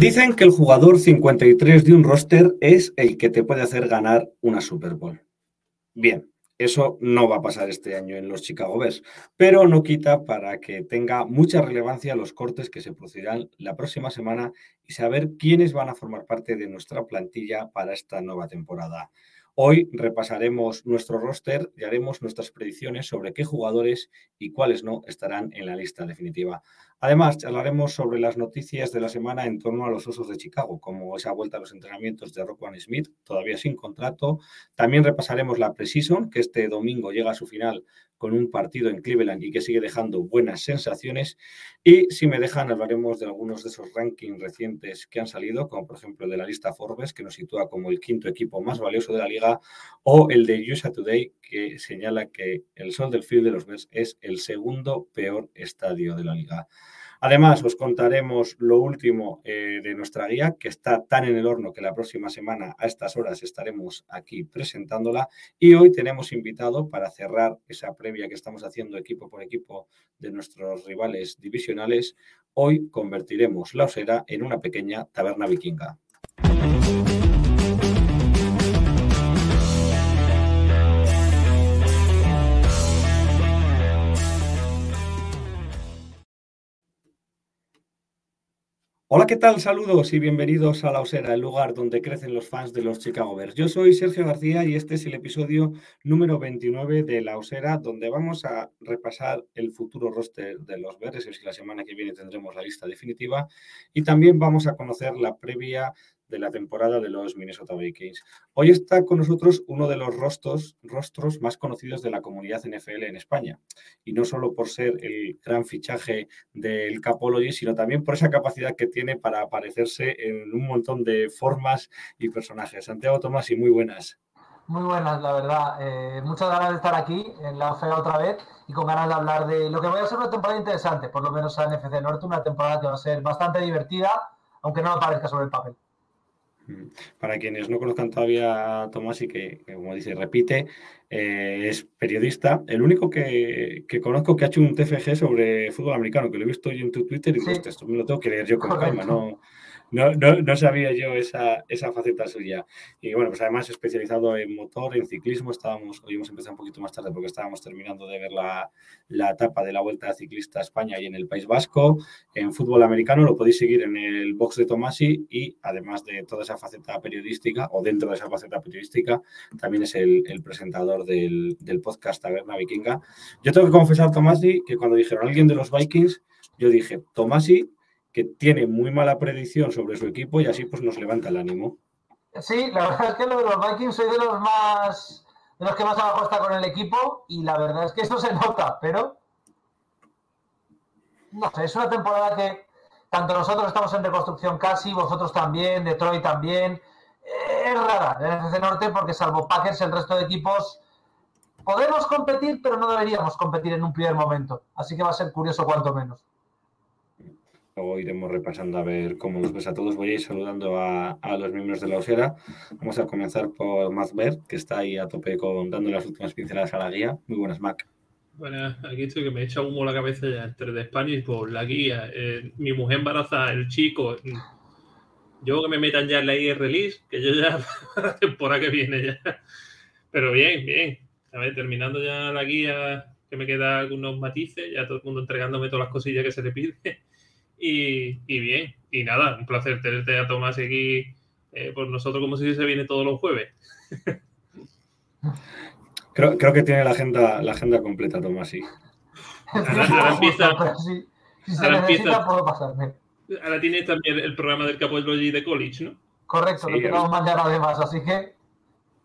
Dicen que el jugador 53 de un roster es el que te puede hacer ganar una Super Bowl. Bien, eso no va a pasar este año en los Chicago Bears, pero no quita para que tenga mucha relevancia los cortes que se producirán la próxima semana y saber quiénes van a formar parte de nuestra plantilla para esta nueva temporada. Hoy repasaremos nuestro roster y haremos nuestras predicciones sobre qué jugadores y cuáles no estarán en la lista definitiva. Además, charlaremos sobre las noticias de la semana en torno a los Osos de Chicago, como esa vuelta a los entrenamientos de Rockwan Smith, todavía sin contrato. También repasaremos la preseason, que este domingo llega a su final con un partido en Cleveland y que sigue dejando buenas sensaciones. Y si me dejan, hablaremos de algunos de esos rankings recientes que han salido, como por ejemplo de la lista Forbes, que nos sitúa como el quinto equipo más valioso de la liga, o el de USA Today, que señala que el Sol del Field de los Bears es el segundo peor estadio de la liga. Además, os contaremos lo último eh, de nuestra guía, que está tan en el horno que la próxima semana a estas horas estaremos aquí presentándola. Y hoy tenemos invitado para cerrar esa previa que estamos haciendo equipo por equipo de nuestros rivales divisionales. Hoy convertiremos la osera en una pequeña taberna vikinga. Hola, ¿qué tal? Saludos y bienvenidos a La Osera, el lugar donde crecen los fans de los Chicago Bears. Yo soy Sergio García y este es el episodio número 29 de La Osera, donde vamos a repasar el futuro roster de los Bears, es la semana que viene tendremos la lista definitiva, y también vamos a conocer la previa de la temporada de los Minnesota Vikings. Hoy está con nosotros uno de los rostros, rostros más conocidos de la comunidad NFL en España. Y no solo por ser el gran fichaje del Capology, sino también por esa capacidad que tiene para aparecerse en un montón de formas y personajes. Santiago Tomás, y muy buenas. Muy buenas, la verdad. Eh, muchas ganas de estar aquí en la OFEA otra vez y con ganas de hablar de lo que va a ser una temporada interesante, por lo menos a NFC Norte, una temporada que va a ser bastante divertida, aunque no lo parezca sobre el papel. Para quienes no conozcan todavía a Tomás y que, que como dice, repite, eh, es periodista. El único que, que, conozco que ha hecho un TFG sobre fútbol americano, que lo he visto yo en tu Twitter y sí. pues, esto me lo tengo que leer yo con Correcto. calma, no, no, no, no, sabía yo esa, esa faceta suya. Y bueno, pues además especializado en motor, en ciclismo, estábamos, hoy hemos un poquito más tarde porque estábamos terminando de ver la, la etapa de la Vuelta Ciclista a España y en el País Vasco. En fútbol americano lo podéis seguir en el box de Tomasi y además de toda esa faceta periodística o dentro de esa faceta periodística, también es el, el presentador del, del, podcast Taberna Vikinga. Yo tengo que confesar, Tomasi, que cuando dijeron alguien de los Vikings, yo dije, Tomasi que tiene muy mala predicción sobre su equipo y así pues nos levanta el ánimo. Sí, la verdad es que lo de los Vikings soy de los más de los que más abajo está con el equipo y la verdad es que eso se nota, pero no sé, es una temporada que tanto nosotros estamos en reconstrucción casi, vosotros también, Detroit también. Es rara el FC Norte porque salvo Packers el resto de equipos podemos competir, pero no deberíamos competir en un primer momento. Así que va a ser curioso cuanto menos. Luego iremos repasando a ver cómo nos ves a todos. Voy a ir saludando a, a los miembros de la osera. Vamos a comenzar por Mac Bert, que está ahí a tope con dando las últimas pinceladas a la guía. Muy buenas, Mac. Bueno, aquí estoy que me echa humo la cabeza ya entre de Spanish por la guía. Eh, mi mujer embarazada, el chico. Yo que me metan ya en la IR release, que yo ya la temporada que viene ya. Pero bien, bien. A ver, terminando ya la guía, que me queda algunos matices, ya todo el mundo entregándome todas las cosillas que se le pide. Y, y, bien, y nada, un placer tenerte a Tomás aquí eh, por nosotros como si se viene todos los jueves. creo, creo, que tiene la agenda, la agenda completa, Tomás, sí. Ahora, ahora empieza, si, si se necesita, empieza, puedo pasarme. Ahora tienes también el programa del Capo de College, ¿no? Correcto, Sí, lo tenemos mañana además, así que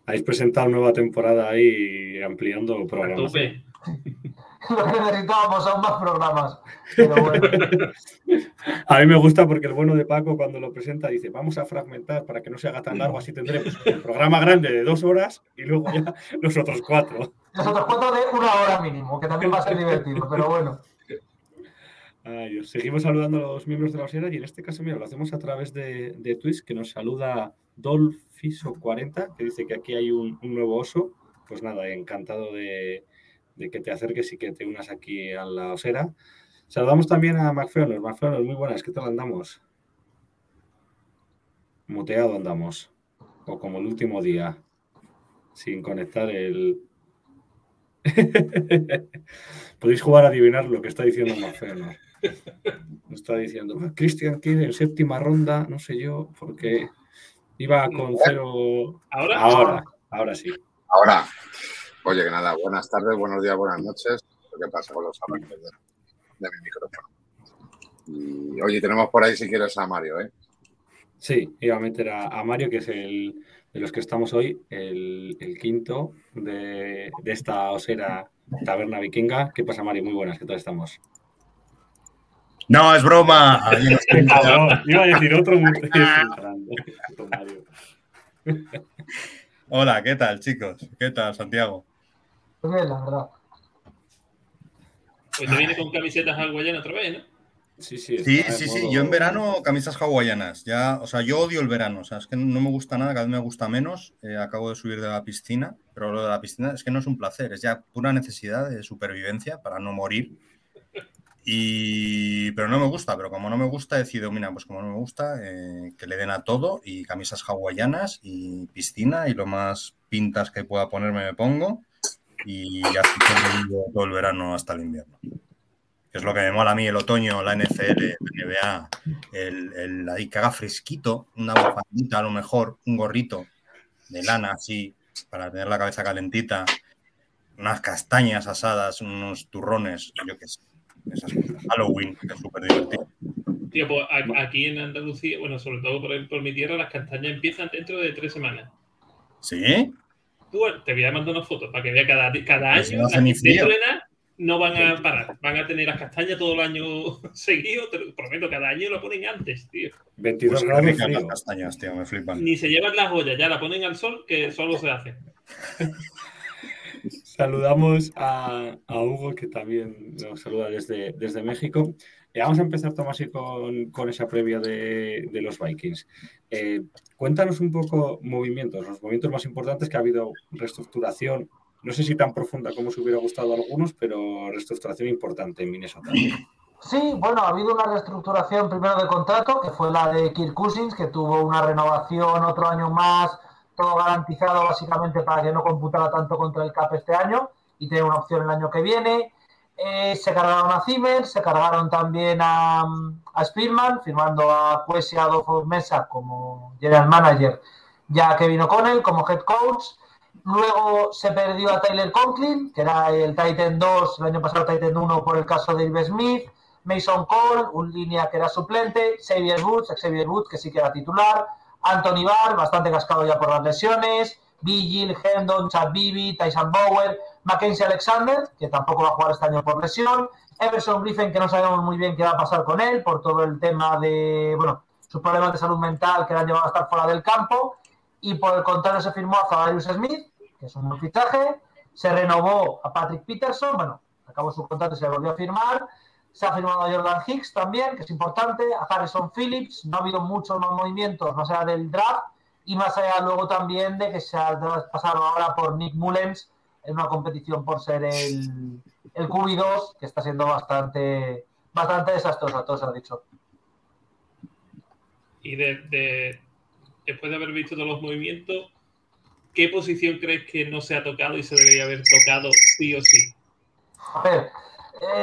Habéis presentado nueva temporada ahí ampliando A programas. tope. lo que necesitábamos aún más programas. Pero bueno, A mí me gusta porque el bueno de Paco cuando lo presenta dice, vamos a fragmentar para que no se haga tan largo, así tendremos el programa grande de dos horas y luego ya los otros cuatro. los otros cuatro de una hora mínimo, que también va a ser divertido, pero bueno. Ay, Dios. Seguimos saludando a los miembros de la osera y en este caso, mira, lo hacemos a través de, de Twitch, que nos saluda Dolfiso40, que dice que aquí hay un, un nuevo oso. Pues nada, encantado de, de que te acerques y que te unas aquí a la osera. Saludamos también a McFeonos. McFeonos, muy buenas, ¿qué tal andamos? Muteado andamos. O como el último día, sin conectar el... Podéis jugar a adivinar lo que está diciendo McFeonos. Está diciendo, "Ah, Christian Kidd en séptima ronda, no sé yo, porque iba con cero... Ahora, Ahora, ahora sí. Ahora, oye, que nada, buenas tardes, buenos días, buenas noches. ¿Qué pasa con los arranques de, de mi micrófono? Y oye, tenemos por ahí, si quieres, a Mario, ¿eh? Sí, iba a meter a, a Mario, que es el de los que estamos hoy, el, el quinto de, de esta osera taberna vikinga. ¿Qué pasa, Mario? Muy buenas, ¿qué tal estamos? No, es broma. Iba a decir otro. Hola, ¿qué tal, chicos? ¿Qué tal, Santiago? Pues bien, la verdad. pues te viene con camisetas hawaianas otra vez, ¿no? Sí, sí. Sí, Yo en verano camisas hawaianas. Ya, o sea, yo odio el verano. O sea, es que no me gusta nada, cada vez me gusta menos. Eh, acabo de subir de la piscina, pero lo de la piscina es que no es un placer, es ya pura necesidad de supervivencia para no morir. Y, pero no me gusta, pero como no me gusta, he decidido, mira, pues como no me gusta, eh, que le den a todo y camisas hawaianas y piscina y lo más pintas que pueda ponerme me pongo y así todo el verano hasta el invierno. Que es lo que me mola a mí el otoño, la NFL, la NBA, el, el- ahí que haga fresquito, una bufandita a lo mejor, un gorrito de lana así para tener la cabeza calentita, unas castañas asadas, unos turrones, yo qué sé, esas cosas. Halloween, que es súper divertido. Tío, pues aquí en Andalucía, bueno, sobre todo por, por mi tierra, las castañas empiezan dentro de tres semanas. ¿Sí? Tú, te voy a mandar una foto para que vea cada, cada año. no nada no van a parar. Van a tener las castañas todo el año seguido. Te lo prometo, cada año lo ponen antes, tío. 22 Pues grados las castañas, tío, me flipan. Ni se llevan las ollas, ya la ponen al sol, que solo se hace. Saludamos a, a Hugo, que también nos saluda desde, desde México. Y vamos a empezar, Tomás, y con, con esa previa de, de los Vikings. Eh, cuéntanos un poco movimientos, los movimientos más importantes que ha habido reestructuración, no sé si tan profunda como se hubiera gustado a algunos, pero reestructuración importante en Minnesota. Sí, bueno, ha habido una reestructuración primero de contrato, que fue la de Kirk Cousins, que tuvo una renovación otro año más, todo garantizado básicamente para que no computara tanto contra el CAP este año y tener una opción el año que viene. Eh, se cargaron a Zimmer, se cargaron también a, a Spearman, firmando a Puesi Adolfo Mesa como general manager, ya a Kevin O'Connell como head coach. Luego se perdió a Tyler Conklin, que era el Titan 2, el año pasado Titan 1 por el caso de Ives Smith. Mason Cole, un línea que era suplente, Xavier Woods, Xavier Woods, que sí que era titular, Anthony Barr, bastante cascado ya por las lesiones, Vigil, Hendon, Chad Bibi, Tyson Bauer, Mackenzie Alexander, que tampoco va a jugar este año por lesión, Everson Griffin, que no sabemos muy bien qué va a pasar con él por todo el tema de, bueno, sus problemas de salud mental que le han llevado a estar fuera del campo, y por el contrario se firmó a Zavarius Smith, que es un buen se renovó a Patrick Peterson, bueno, acabó su contrato y se volvió a firmar, se ha firmado a Jordan Hicks también, que es importante, a Harrison Phillips, no ha habido muchos más movimientos más allá del draft. Y más allá luego también de que se ha pasado ahora por Nick Mullens en una competición por ser el, el QB2, que está siendo bastante, bastante desastroso, todo se he dicho. Y de, de- después de haber visto todos los movimientos, ¿qué posición crees que no se ha tocado y se debería haber tocado sí o sí? A ver,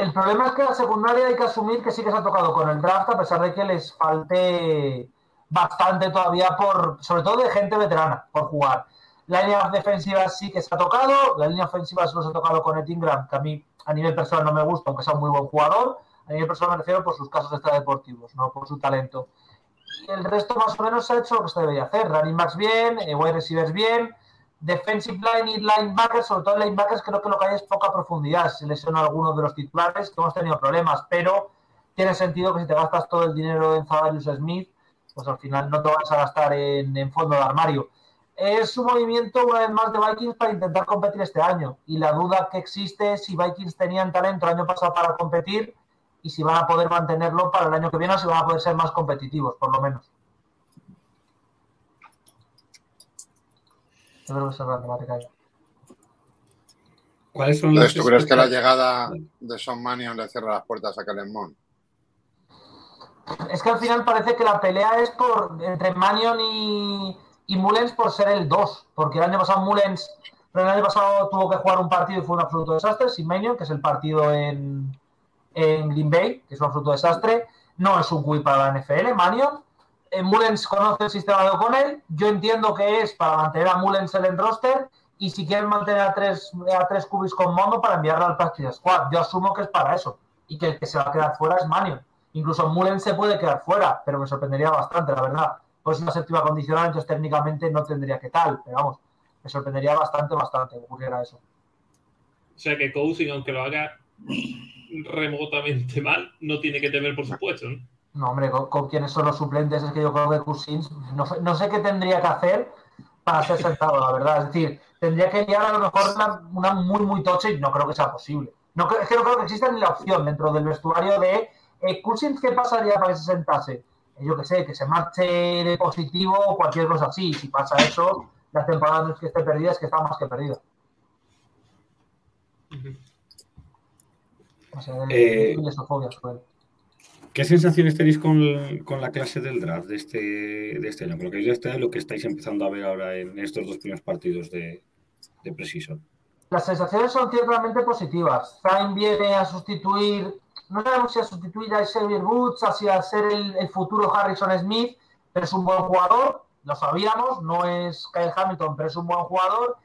el problema es que la secundaria hay que asumir que sí que se ha tocado con el draft, a pesar de que les falte bastante todavía por, sobre todo de gente veterana, por jugar. La línea defensiva sí que se ha tocado, la línea ofensiva solo se ha tocado con Ed Ingram, que a mí a nivel personal no me gusta, aunque sea un muy buen jugador. A nivel personal me refiero por sus casos extradeportivos, no por su talento. Y el resto más o menos se ha hecho lo que se debería hacer. Running backs bien, eh, wide receivers bien, defensive line y linebackers, sobre todo linebackers creo que lo que hay es poca profundidad. Se lesionó algunos de los titulares que hemos tenido problemas, pero tiene sentido que si te gastas todo el dinero en Zavarius Smith, pues al final no te vas a gastar en, en fondo de armario. Es un movimiento, una vez más, de Vikings para intentar competir este año. Y la duda que existe es si Vikings tenían talento el año pasado para competir y si van a poder mantenerlo para el año que viene o si van a poder ser más competitivos, por lo menos. Yo creo que esa es la temática ahí. ¿Cuáles son las Entonces, ¿tú crees que la llegada de Sean Mannion le cierra las puertas a Kellen Mond? Es que al final parece que la pelea es por entre Manion y, y Mullens por ser el 2, porque el año pasado Mullens, pero el año pasado tuvo que jugar un partido y fue un absoluto desastre, sin Manion, que es el partido en, en Green Bay, que es un absoluto desastre, no es un QI para la NFL, Manion. Eh, Mullens conoce el sistema de O'Connell, yo entiendo que es para mantener a Mullens en el roster y si quieren mantener a tres, a tres cubis con Mondo para enviarlo al Practice Squad. Yo asumo que es para eso y que el que se va a quedar fuera es Manion. Incluso Mullen se puede quedar fuera, pero me sorprendería bastante, la verdad. Pues una séptima condicional, entonces técnicamente no tendría que tal, pero vamos, me sorprendería bastante, bastante que ocurriera eso. O sea que Cousins, aunque lo haga remotamente mal, no tiene que temer por supuesto, ¿no? No, hombre, con, con quiénes son los suplentes, es que yo creo que Cousins, no, sé- no sé qué tendría que hacer para ser sentado, la verdad. Es decir, tendría que liar a lo mejor una, una muy, muy tocha y no creo que sea posible. No, creo- es que no creo que exista ni la opción dentro del vestuario de eh, Cousins, ¿qué pasaría para que se sentase? Yo qué sé, que se marche de positivo o cualquier cosa así. Si pasa eso, la temporada no es que esté perdida, es que está más que perdida. Ujú. O sea, Eh. ¿Qué sensaciones tenéis con, con la clase del draft de este, de este año? Con lo que ya está, lo que estáis empezando a ver ahora en estos dos primeros partidos de, de Precision. Las sensaciones son ciertamente positivas. Zayn viene a sustituir, no sabemos si a sustituir a Xavier Woods, así a ser el, futuro Harrison Smith, pero es un buen jugador, lo sabíamos, no es Kyle Hamilton, pero es un buen jugador.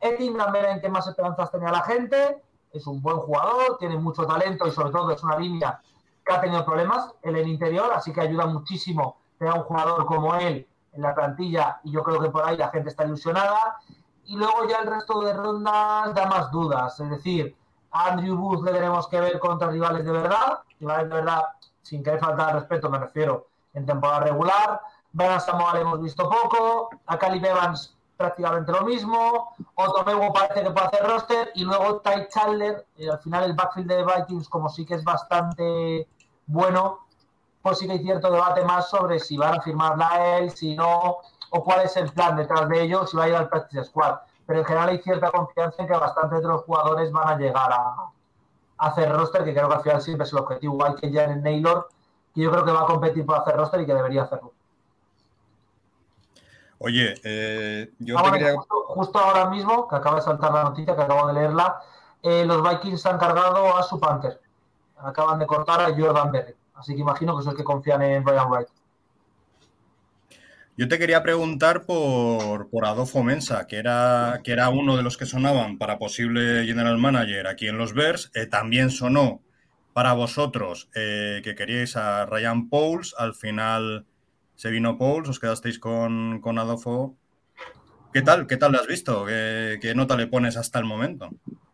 Etin era en que más esperanzas tenía la gente, es un buen jugador, tiene mucho talento y sobre todo es una línea que ha tenido problemas en el interior, así que ayuda muchísimo tener un jugador como él en la plantilla y yo creo que por ahí la gente está ilusionada y luego ya el resto de rondas da más dudas. Es decir, a Andrew Booth le tenemos que ver contra rivales de verdad, rivales de verdad, sin querer faltar al respeto, me refiero, en temporada regular. Brian Samuel hemos visto poco, a Caleb Evans prácticamente lo mismo, Otomego parece que puede hacer roster, y luego Ty Chandler, eh, al final el backfield de Vikings, como sí que es bastante bueno, pues sí que hay cierto debate más sobre si van a firmarla él, si no, o cuál es el plan detrás de ello, si va a ir al practice squad. Pero en general hay cierta confianza en que bastantes de los jugadores van a llegar a, a hacer roster, que creo que al final siempre es el objetivo, igual que ya en Naylor, que yo creo que va a competir por hacer roster y que debería hacerlo. Oye, eh, yo te quería... justo, justo ahora mismo, que acaba de saltar la noticia, que acabo de leerla, eh, los Vikings han cargado a su Panther. Acaban de cortar a Jordan Berry. Así que imagino que es el que confían en Brian Wright. Yo te quería preguntar por, por Adolfo Mensa, que era, que era uno de los que sonaban para posible general manager aquí en los Bears. Eh, también sonó para vosotros eh, que queríais a Ryan Pauls. Al final se vino Pauls, os quedasteis con, con Adolfo. ¿Qué tal? ¿Qué tal lo has visto? ¿Qué, nota le pones hasta el momento?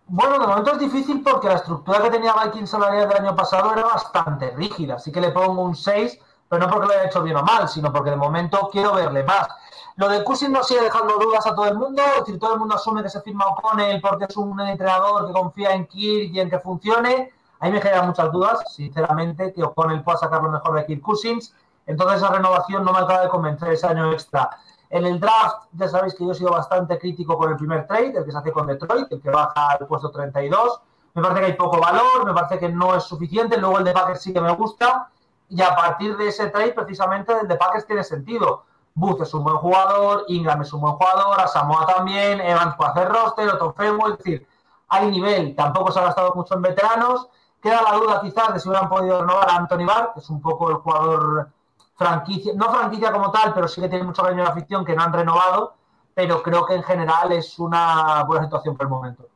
Bueno, de momento es difícil porque la estructura que tenía Vikings salarial del año pasado era bastante rígida. Así que le pongo un 6, pero no porque lo haya hecho bien o mal, sino porque de momento quiero verle más. Lo de Cousins no sigue dejando dudas a todo el mundo. Es decir, todo el mundo asume que se firma O'Connell porque es un entrenador que confía en Kirk y en que funcione. A mí me generan muchas dudas, sinceramente, que O'Connell pueda sacar lo mejor de Kirk Cousins. Entonces esa renovación no me acaba de convencer ese año extra. En el draft, ya sabéis que yo he sido bastante crítico con el primer trade, el que se hace con Detroit, el que baja al puesto 32. Me parece que hay poco valor, me parece que no es suficiente. Luego el de Packers sí que me gusta. Y a partir de ese trade, precisamente, el de Packers tiene sentido. Booth es un buen jugador, Ingram es un buen jugador, Asamoah también, Evans puede hacer roster, Otto Fenway, es decir, hay nivel. Tampoco se ha gastado mucho en veteranos. Queda la duda quizás de si hubieran podido renovar a Anthony Barr, que es un poco el jugador franquicia, no franquicia como tal, pero sí que tiene mucho cariño en la afición que no han renovado, pero creo que en general es una buena situación por el momento.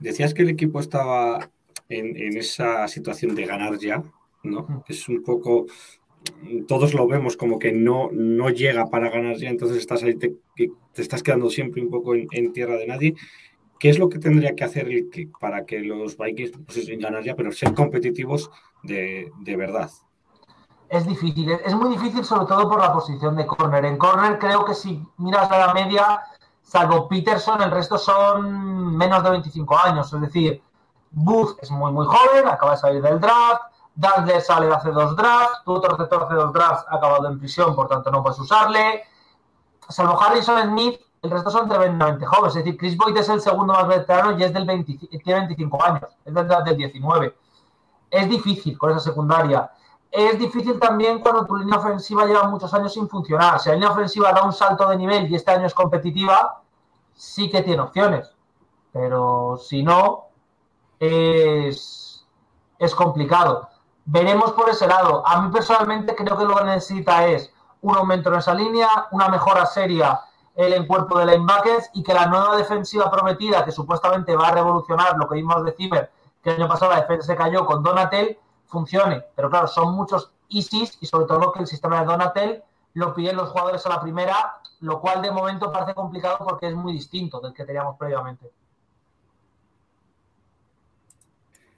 Decías que el equipo estaba en, en esa situación de ganar ya, ¿no? Es un poco, todos lo vemos como que no, no llega para ganar ya, entonces estás ahí, te, te estás quedando siempre un poco en, en, tierra de nadie. ¿Qué es lo que tendría que hacer el, que, para que los Vikings pues, ganar ya, pero ser competitivos de, de verdad? Es difícil, es muy difícil sobre todo por la posición de corner. En corner creo que si miras a la media, salvo Peterson, el resto son menos de 25 años. Es decir, Booth es muy, muy joven, acaba de salir del draft. Dudley sale hace dos drafts. Tu otro receptor hace dos drafts ha acabado en prisión, por tanto no puedes usarle. Salvo Harrison Smith, el resto son tremendamente jóvenes. Es decir, Chris Boyd es el segundo más veterano y es del 20, tiene 25 años, es del del 19. Es difícil con esa secundaria. Es difícil también cuando tu línea ofensiva lleva muchos años sin funcionar. Si la línea ofensiva da un salto de nivel y este año es competitiva, sí que tiene opciones. Pero si no, es, complicado. Veremos por ese lado. A mí personalmente creo que lo que necesita es un aumento en esa línea, una mejora seria en el cuerpo de linebackers y que la nueva defensiva prometida, que supuestamente va a revolucionar lo que vimos de Zimmer, que el año pasado la defensa se cayó con Donatel, funcione. Pero claro, son muchos ISIS y sobre todo que el sistema de Donatel lo piden los jugadores a la primera, lo cual de momento parece complicado porque es muy distinto del que teníamos previamente.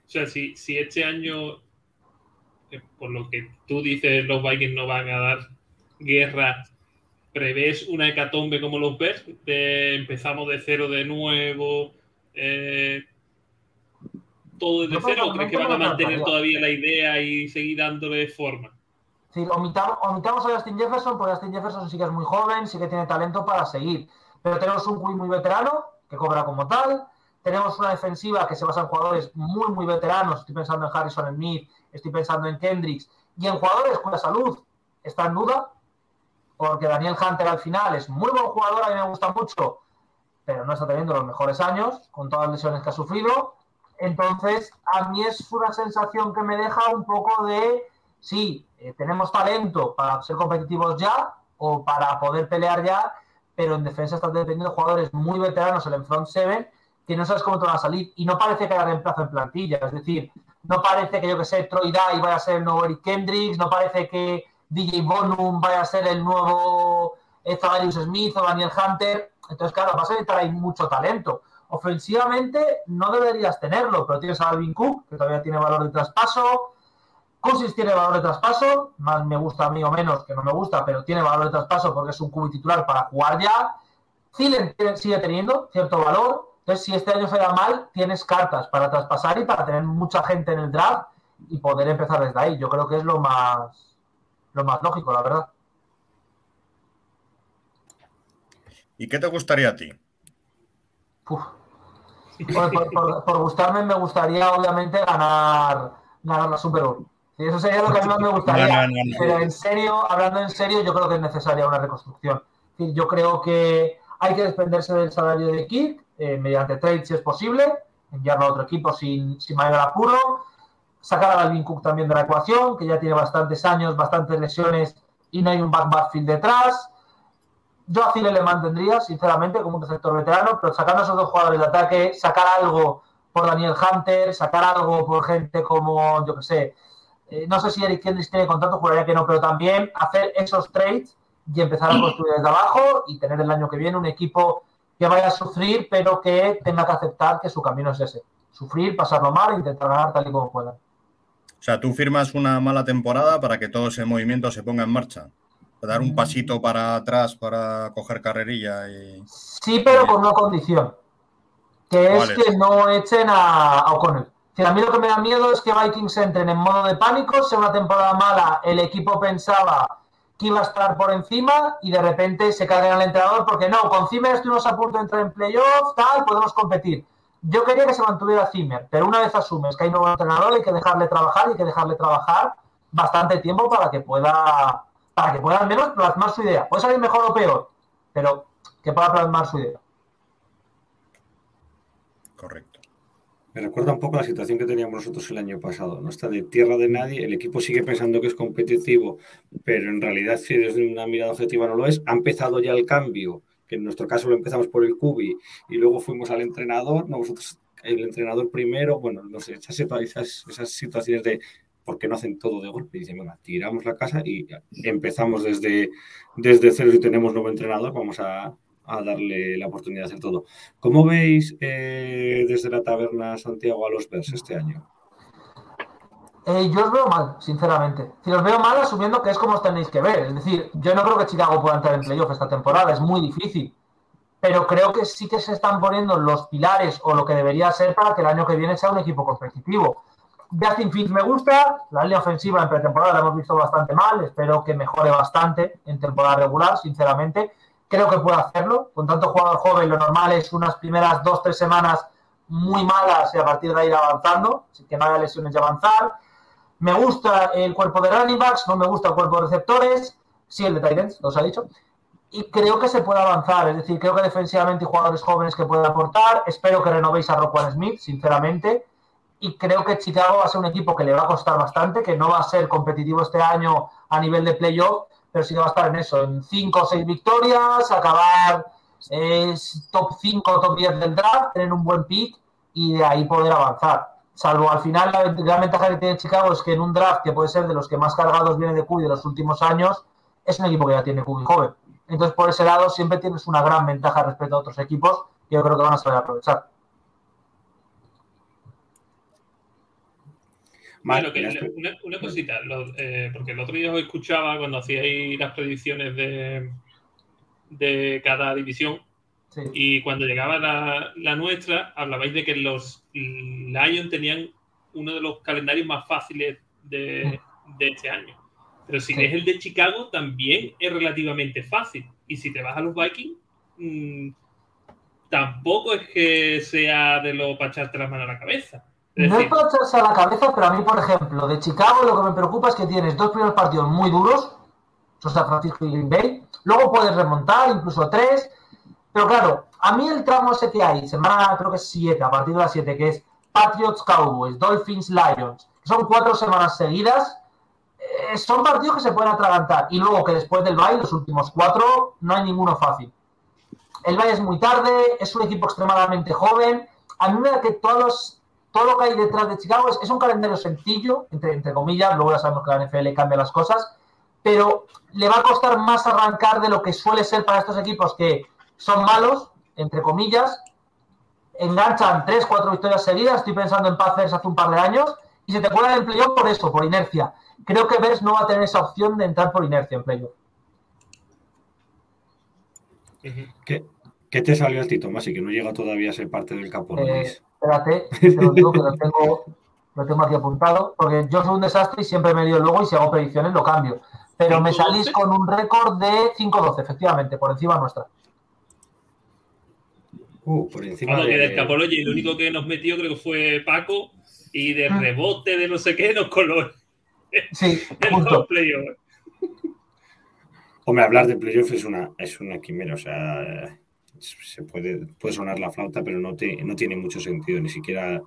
O sea, si, si este año, eh, por lo que tú dices, los Vikings no van a dar guerra, ¿prevés una hecatombe como los? De, empezamos de cero de nuevo, eh, todo desde cero, o crees que van a mantener todavía la idea y seguir dándole forma? Sí, omitamos, omitamos, a Justin Jefferson, porque Justin Jefferson sí que es muy joven, sí que tiene talento para seguir. Pero tenemos un Queen muy veterano, que cobra como tal. Tenemos una defensiva que se basa en jugadores muy, muy veteranos. Estoy pensando en Harrison Smith, estoy pensando en Kendricks. Y en jugadores cuya salud está en duda, porque Daniel Hunter al final es muy buen jugador, a mí me gusta mucho, pero no está teniendo los mejores años con todas las lesiones que ha sufrido. Entonces, a mí es una sensación que me deja un poco de, sí, eh, tenemos talento para ser competitivos ya o para poder pelear ya, pero en defensa están dependiendo de jugadores muy veteranos en el front seven que no sabes cómo te van a salir y no parece que haya reemplazo en plantilla, es decir, no parece que yo que sé, Troy Dye vaya a ser el nuevo Eric Kendricks, no parece que DJ Bonum vaya a ser el nuevo Zavarius Smith o Daniel Hunter, entonces claro, vas a necesitar ahí mucho talento. Ofensivamente no deberías tenerlo, pero tienes a Alvin Cook, que todavía tiene valor de traspaso. Cousins tiene valor de traspaso, más me gusta a mí o menos, que no me gusta, pero tiene valor de traspaso porque es un cubi titular para jugar ya. Thielen sigue teniendo cierto valor. Entonces, si este año se da mal, tienes cartas para traspasar y para tener mucha gente en el draft y poder empezar desde ahí. Yo creo que es lo más, lo más lógico, la verdad. ¿Y qué te gustaría a ti? Uf. Por, por, por, por, gustarme, me gustaría obviamente ganar, ganar la Super Bowl. Sí, eso sería lo que a mí más me gustaría. No, no, no, Pero en serio, hablando en serio, yo creo que es necesaria una reconstrucción. Yo creo que hay que desprenderse del salario de Kirk eh, mediante trade si es posible, enviarlo a otro equipo sin, sin mayor apuro, sacar a Alvin Cook también de la ecuación, que ya tiene bastantes años, bastantes lesiones y no hay un back backfield detrás. Yo a Cile le mantendría, sinceramente, como un receptor veterano, pero sacando a esos dos jugadores de ataque, sacar algo por Daniel Hunter, sacar algo por gente como, yo que sé, eh, no sé si Eric Kendricks tiene contrato, juraría que no, pero también hacer esos trades y empezar a construir desde abajo y tener el año que viene un equipo que vaya a sufrir, pero que tenga que aceptar que su camino es ese. Sufrir, pasarlo mal e intentar ganar tal y como pueda. O sea, tú firmas una mala temporada para que todo ese movimiento se ponga en marcha dar un pasito para atrás para coger carrerilla y... Sí, pero con una condición, que es que no echen a, a O'Connell. A mí lo que me da miedo es que Vikings entren en modo de pánico, sea una temporada mala, el equipo pensaba que iba a estar por encima y de repente se carguen al entrenador porque no, con Zimmer estuvimos a punto de entrar en playoff, tal, podemos competir. Yo quería que se mantuviera Zimmer, pero una vez asumes que hay nuevo entrenador hay que dejarle trabajar y hay que dejarle trabajar bastante tiempo para que pueda para que pueda al menos plasmar su idea. Puede salir mejor o peor, pero que pueda plasmar su idea. Correcto. Me recuerda un poco la situación que teníamos nosotros el año pasado, ¿no? Está de tierra de nadie, el equipo sigue pensando que es competitivo, pero en realidad si desde una mirada objetiva no lo es. Ha empezado ya el cambio, que en nuestro caso lo empezamos por el Cubi y luego fuimos al entrenador, ¿no? Vosotros el entrenador primero, bueno, no sé, esas, situa- esas, esas situaciones de por qué no hacen todo de golpe. Dicen, venga, tiramos la casa y empezamos desde, desde cero y tenemos nuevo entrenador, vamos a, a darle la oportunidad de hacer todo. ¿Cómo veis eh, desde la taberna Santiago a los Bears este año? Eh, yo os veo mal, sinceramente. Si os veo mal asumiendo que es como os tenéis que ver. Es decir, yo no creo que Chicago pueda entrar en playoff esta temporada, es muy difícil. Pero creo que sí que se están poniendo los pilares o lo que debería ser para que el año que viene sea un equipo competitivo. Justin Fields me gusta, la línea ofensiva en pretemporada la hemos visto bastante mal, espero que mejore bastante en temporada regular, sinceramente. Creo que puede hacerlo, con tanto jugador joven, lo normal es unas primeras dos, tres semanas muy malas y a partir de ahí ir avanzando, así que no haya lesiones y avanzar. Me gusta el cuerpo de running backs, no me gusta el cuerpo de receptores, sí el de Titans, os ha dicho. Y creo que se puede avanzar, es decir, creo que defensivamente hay jugadores jóvenes que pueden aportar. Espero que renovéis a Roquan Smith, sinceramente. Y creo que Chicago va a ser un equipo que le va a costar bastante, que no va a ser competitivo este año a nivel de playoff, pero sí que va a estar en eso, en 5 o 6 victorias, acabar eh, top 5 o top 10 del draft, tener un buen pick y de ahí poder avanzar. Salvo al final, la gran ventaja que tiene Chicago es que en un draft que puede ser de los que más cargados viene de QB de los últimos años, es un equipo que ya tiene QB joven. Entonces, por ese lado, siempre tienes una gran ventaja respecto a otros equipos que yo creo que van a saber aprovechar. Bueno, que una, una cosita, lo- eh, porque el otro día os escuchaba cuando hacíais las predicciones de, de cada división Sí. y cuando llegaba la, la nuestra, hablabais de que los Lions tenían uno de los calendarios más fáciles de, de este año. Pero si Sí. ves el de Chicago, también es relativamente fácil. Y si te vas a los Vikings, mm, tampoco es que sea de lo para echarte las manos a la cabeza. Es No es para echarse a la cabeza, pero a mí, por ejemplo, de Chicago lo que me preocupa es que tienes dos primeros partidos muy duros, San Francisco y Green Bay, luego puedes remontar, incluso tres, pero claro, a mí el tramo ese que hay, semana creo que es 7, a partir de las 7, que es Patriots, Cowboys, Dolphins, Lions, que son cuatro semanas seguidas, eh, son partidos que se pueden atragantar, y luego que después del Bay, los últimos cuatro, no hay ninguno fácil. El Bay es muy tarde, es un equipo extremadamente joven, a mí me da que todos los todo lo que hay detrás de Chicago es, es un calendario sencillo, entre, entre comillas, luego ya sabemos que la NFL cambia las cosas, pero le va a costar más arrancar de lo que suele ser para estos equipos que son malos, entre comillas, enganchan tres, cuatro victorias seguidas, estoy pensando en Pacers hace un par de años, y se te cuela en playoff por eso, por inercia. Creo que Bears no va a tener esa opción de entrar por inercia en playoff. ¿Qué, qué te salió a ti, Tomás? Y que no llega todavía a ser parte del capo. ¿no? Eh, espérate, te lo digo que lo tengo, lo tengo aquí apuntado, porque yo soy un desastre y siempre me lío luego y si hago predicciones lo cambio. Pero me 5-12. salís con un récord de 5-12, efectivamente, por encima nuestra. Uh, por encima Vamos, que de... del Capology el único que nos metió creo que fue Paco y de Mm. rebote de no sé qué nos coló Sí, playoff. Hombre, hablar de playoff es una, es una quimera, o sea, se puede, puede sonar la flauta, pero no, te, no tiene mucho sentido, ni siquiera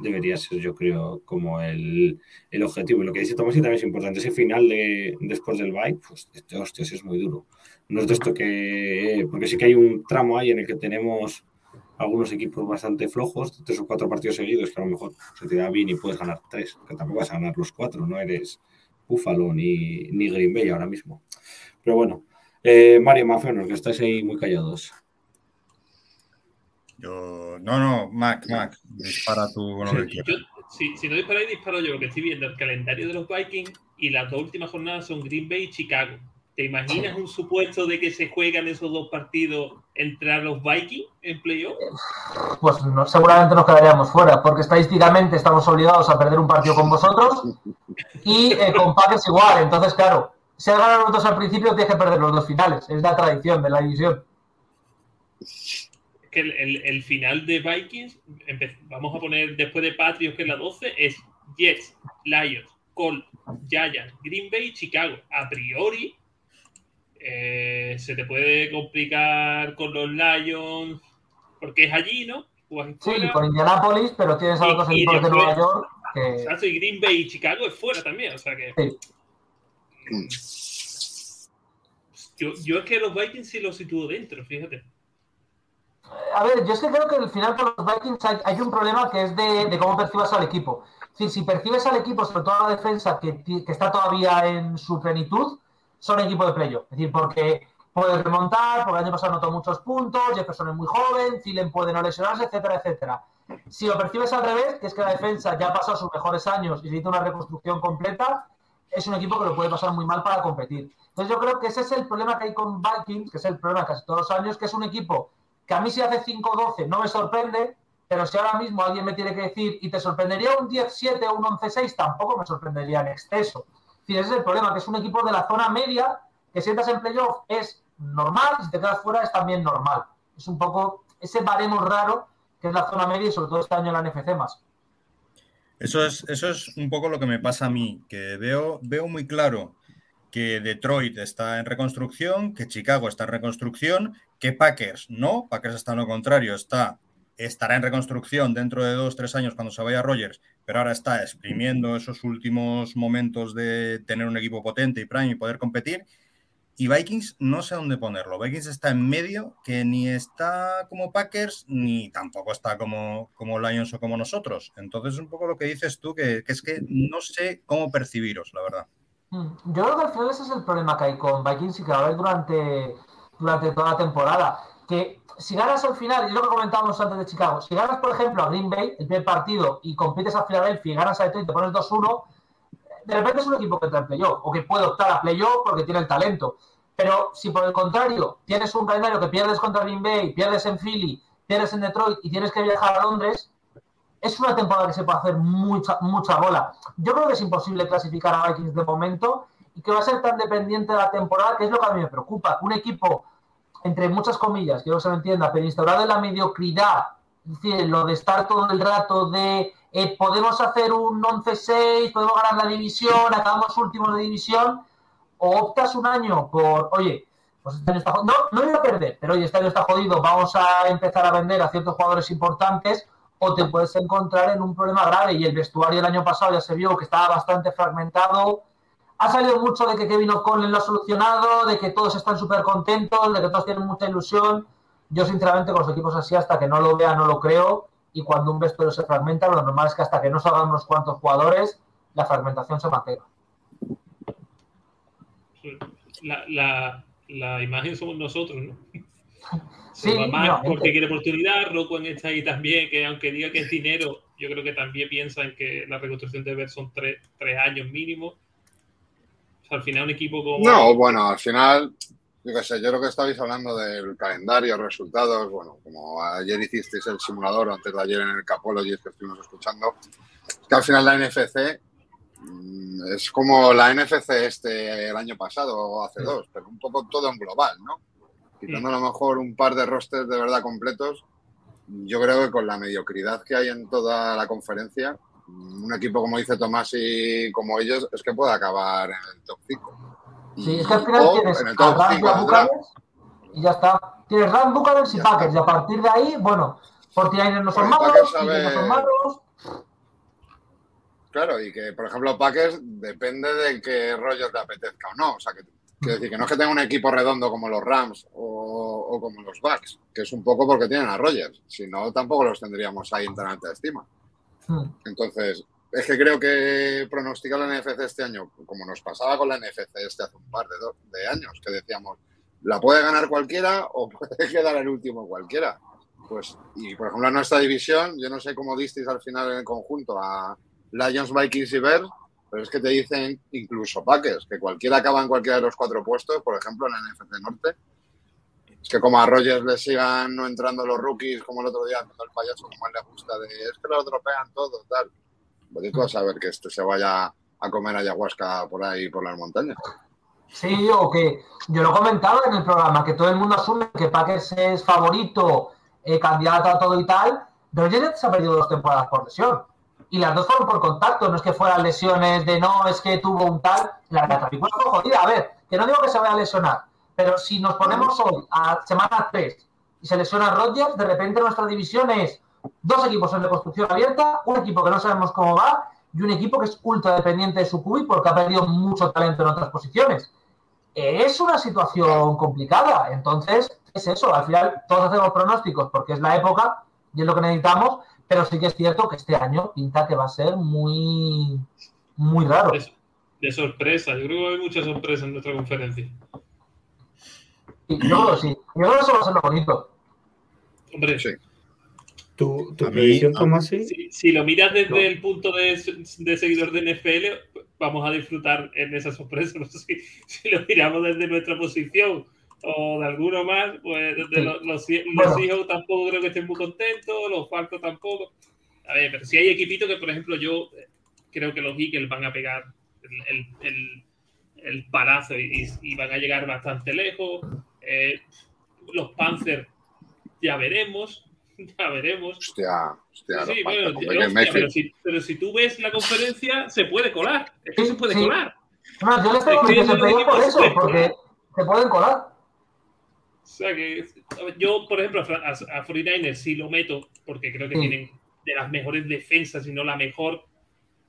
debería ser, yo creo, como el, el objetivo. Y lo que dice Tomás y también es importante, ese final de, después del bye, pues, este, hostias, es muy duro. No es de esto que, porque sí que hay un tramo ahí en el que tenemos algunos equipos bastante flojos, tres o cuatro partidos seguidos, que a lo mejor se te da bien y puedes ganar tres, que tampoco vas a ganar los cuatro, no eres Buffalo ni, ni Green Bay ahora mismo. Pero bueno, eh, Mario Mafenos, que estáis ahí muy callados. Yo, no, no, Mac, Mac, dispara tú con lo que Yo, quieras. si, si no disparáis, disparo yo, porque estoy viendo el calendario de los Vikings y las dos últimas jornadas son Green Bay y Chicago. ¿Te imaginas un supuesto de que se juegan esos dos partidos entre los Vikings en playoff? Pues no- seguramente nos quedaríamos fuera, porque estadísticamente estamos obligados a perder un partido con vosotros y eh, con Packers igual. Entonces, claro, si has ganado los dos al principio, tienes que perder los dos finales. Es la tradición de la división. Que el, el- el final de Vikings, vamos a poner después de Patriots, que es la 12, es Jets, Lions, Colts, Giants, Green Bay y Chicago. A priori, eh, se te puede complicar con los Lions, porque es allí, ¿no? Sí, con Indianapolis, pero tienes a los dos Y- y equipos de Nueva York que... Y Green Bay y Chicago es fuera también, o sea que. Sí. Yo, yo es que los Vikings sí los sitúo dentro, fíjate. A ver, yo es que creo que al final con los Vikings hay, un problema que es de, cómo percibas al equipo. Decir, si percibes al equipo, sobre todo a la defensa, que, está todavía en su plenitud, son equipo de playoff. Es decir, porque puede remontar, porque el año pasado notó muchos puntos, Jefferson es muy joven, Thielen puede no lesionarse, etcétera, etcétera. Si lo percibes al revés, que es que la defensa ya ha pasado sus mejores años y necesita una reconstrucción completa, es un equipo que lo puede pasar muy mal para competir. Entonces yo creo que ese es el problema que hay con Vikings, que es el problema casi todos los años, que es un equipo que a mí si hace 5-12 no me sorprende, pero si ahora mismo alguien me tiene que decir, ¿y te sorprendería un 10-7 o un 11-6? Tampoco me sorprendería en exceso. Es decir, ese es el problema, que es un equipo de la zona media, que si entras en playoff es normal, y si te quedas fuera es también normal. Es un poco ese baremo raro que es la zona media y sobre todo este año la NFC más. Eso es, eso es un poco lo que me pasa a mí, que veo, veo muy claro que Detroit está en reconstrucción, que Chicago está en reconstrucción, que Packers no, Packers está en lo contrario, está, estará en reconstrucción dentro de dos, tres años cuando se vaya Rogers, pero ahora está exprimiendo esos últimos momentos de tener un equipo potente y prime y poder competir. Y Vikings no sé dónde ponerlo. Vikings está en medio, que ni está como Packers, ni tampoco está como, como Lions o como nosotros. Entonces, un poco lo que dices tú, que es que no sé cómo percibiros, la verdad. Mm, Yo creo que al final ese es el problema que hay con Vikings y que va a haber durante, durante toda la temporada. Que si ganas al final, y lo que comentábamos antes de Chicago, si ganas, por ejemplo, a Green Bay el primer partido y compites a Philadelphia y ganas a Detroit y te pones 2-1, de repente es un equipo que entra en playoff o que puede optar a playoff porque tiene el talento. Pero si por el contrario tienes un calendario que pierdes contra Green Bay, pierdes en Philly, pierdes en Detroit y tienes que viajar a Londres, es una temporada que se puede hacer mucha, mucha bola. Yo creo que es imposible clasificar a Vikings de momento y que va a ser tan dependiente de la temporada, que es lo que a mí me preocupa. Un equipo, entre muchas comillas, que se me entienda, pero instaurado en la mediocridad, es decir, lo de estar todo el rato de eh, podemos hacer un 11-6, podemos ganar la división, acabamos últimos de división, o optas un año por, oye, pues este año está jodido. No, no voy a perder, pero oye, este año está jodido, vamos a empezar a vender a ciertos jugadores importantes, o te puedes encontrar en un problema grave. Y el vestuario el año pasado ya se vio que estaba bastante fragmentado. Ha salido mucho de que Kevin O'Connell lo ha solucionado, de que todos están súper contentos, de que todos tienen mucha ilusión. Yo, sinceramente, con los equipos así, hasta que no lo vea, no lo creo. Y cuando un vestuario se fragmenta, lo normal es que hasta que no salgan unos cuantos jugadores, la fragmentación se mantenga. La, imagen somos nosotros, ¿no? Sí, Mamá no, porque quiere oportunidad, Rockwell está ahí también, que aunque diga que es dinero, yo creo que también piensa en que la reconstrucción debe ser son tres, tres años mínimo. O sea, al final un equipo como... No, bueno, al final, yo qué sé, yo creo que estabais hablando del calendario, resultados, bueno, como ayer hicisteis el simulador, antes de ayer en el Capology que estuvimos escuchando, es que al final la NFC mm, es como la NFC este el año pasado o hace dos, pero un poco todo en global, ¿no? Quitando a lo mejor un par de rosters de verdad completos, yo creo que con la mediocridad que hay en toda la conferencia, un equipo como dice Tomás y como ellos, es que puede acabar en el top 5. Sí, es que al final tienes en el top Rams y 5 a y ya está. Tienes Rams, Buccaneers y Ya Packers. está. Y a partir de ahí, bueno, por tirar no son Pues malos, Eagles no son sabe- malos. Claro, y que, por ejemplo, Packers depende de que Rogers le apetezca o no. O sea, que, quiero decir, que no es que tenga un equipo redondo como los Rams o, o como los Bucks, que es un poco porque tienen a Rogers. Si no, tampoco los tendríamos ahí en tan alta estima. Hmm. Entonces, es que creo que pronosticar la NFC este año, como nos pasaba con la NFC este hace un par de, de años, que decíamos, la puede ganar cualquiera o puede quedar el último cualquiera. Pues, y por ejemplo, en nuestra división, yo no sé cómo disteis al final en el conjunto a Lions, Vikings y Bears, pero es que te dicen incluso Packers, que cualquiera acaba en cualquiera de los cuatro puestos, por ejemplo, en la NFC Norte. Es que como a Rogers le sigan no entrando los rookies, como el otro día haciendo el payaso, como él le gusta, de es que los dropean todo, tal. Pues a saber que este se vaya a comer ayahuasca por ahí, por las montañas. Sí, o que yo lo comentaba en el programa, que todo el mundo asume que Packers es favorito, eh, candidato a todo y tal. Rogers se ha perdido dos temporadas por lesión. Y las dos fueron por contacto, no es que fueran lesiones de no, es que tuvo un tal. La clavícula fue jodida. A ver, que no digo que se vaya a lesionar, pero si nos ponemos hoy a semana 3 y se lesiona Rodgers, de repente nuestra división es dos equipos en reconstrucción abierta, un equipo que no sabemos cómo va y un equipo que es ultra dependiente de su QI porque ha perdido mucho talento en otras posiciones. es una situación complicada. Entonces, es eso. Al final, todos hacemos pronósticos porque es la época y es lo que necesitamos, pero sí que es cierto que este año pinta que va a ser muy, muy raro. De, de sorpresa. Yo creo que va a haber muchas sorpresas en nuestra conferencia. Y yo creo que sí. Yo creo que eso va a ser lo bonito. Hombre, Sí. ¿Tu, tu A mí- predicción, a- Tomasi? si, si lo miras desde No. el punto de, de seguidor de NFL, vamos a disfrutar en esa sorpresa. No sé si, si lo miramos desde nuestra posición o de alguno más, pues Sí. los, los, los. Seahawks tampoco creo que estén muy contentos, los Falcons tampoco. A ver, pero si hay equipitos que, por ejemplo, yo eh, creo que los Eagles van a pegar el, el, el, el palazo y, y van a llegar bastante lejos. Eh, los Panthers ya veremos, ya veremos. Hostia, hostia, Sí, bueno, yo- hostia, pero, si, pero si tú ves la conferencia, se puede colar. Es que Sí, se puede sí. colar. No, yo les tengo Es que siempre por eso, se porque se pueden colar. O sea que yo, por ejemplo, a, a, a 49ers sí lo meto porque creo que Sí. tienen de las mejores defensas, si no la mejor.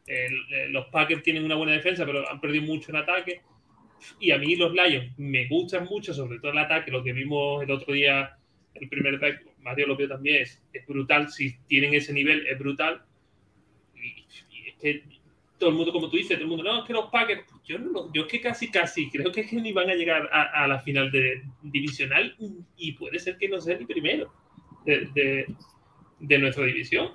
Eh, los Packers tienen una buena defensa, pero han perdido mucho en ataque. Y a mí los Lions me gustan mucho, sobre todo el ataque, lo que vimos el otro día, el primer ataque, Mario lo vio también, es, es brutal. Si tienen ese nivel, es brutal. Y, y es que todo el mundo, como tú dices, todo el mundo, no, es que los Packers, yo, no, lo- yo es que casi, casi, creo que, es que ni van a llegar a, a la final de divisional y puede ser que no sea ni primero de, de, de nuestra división.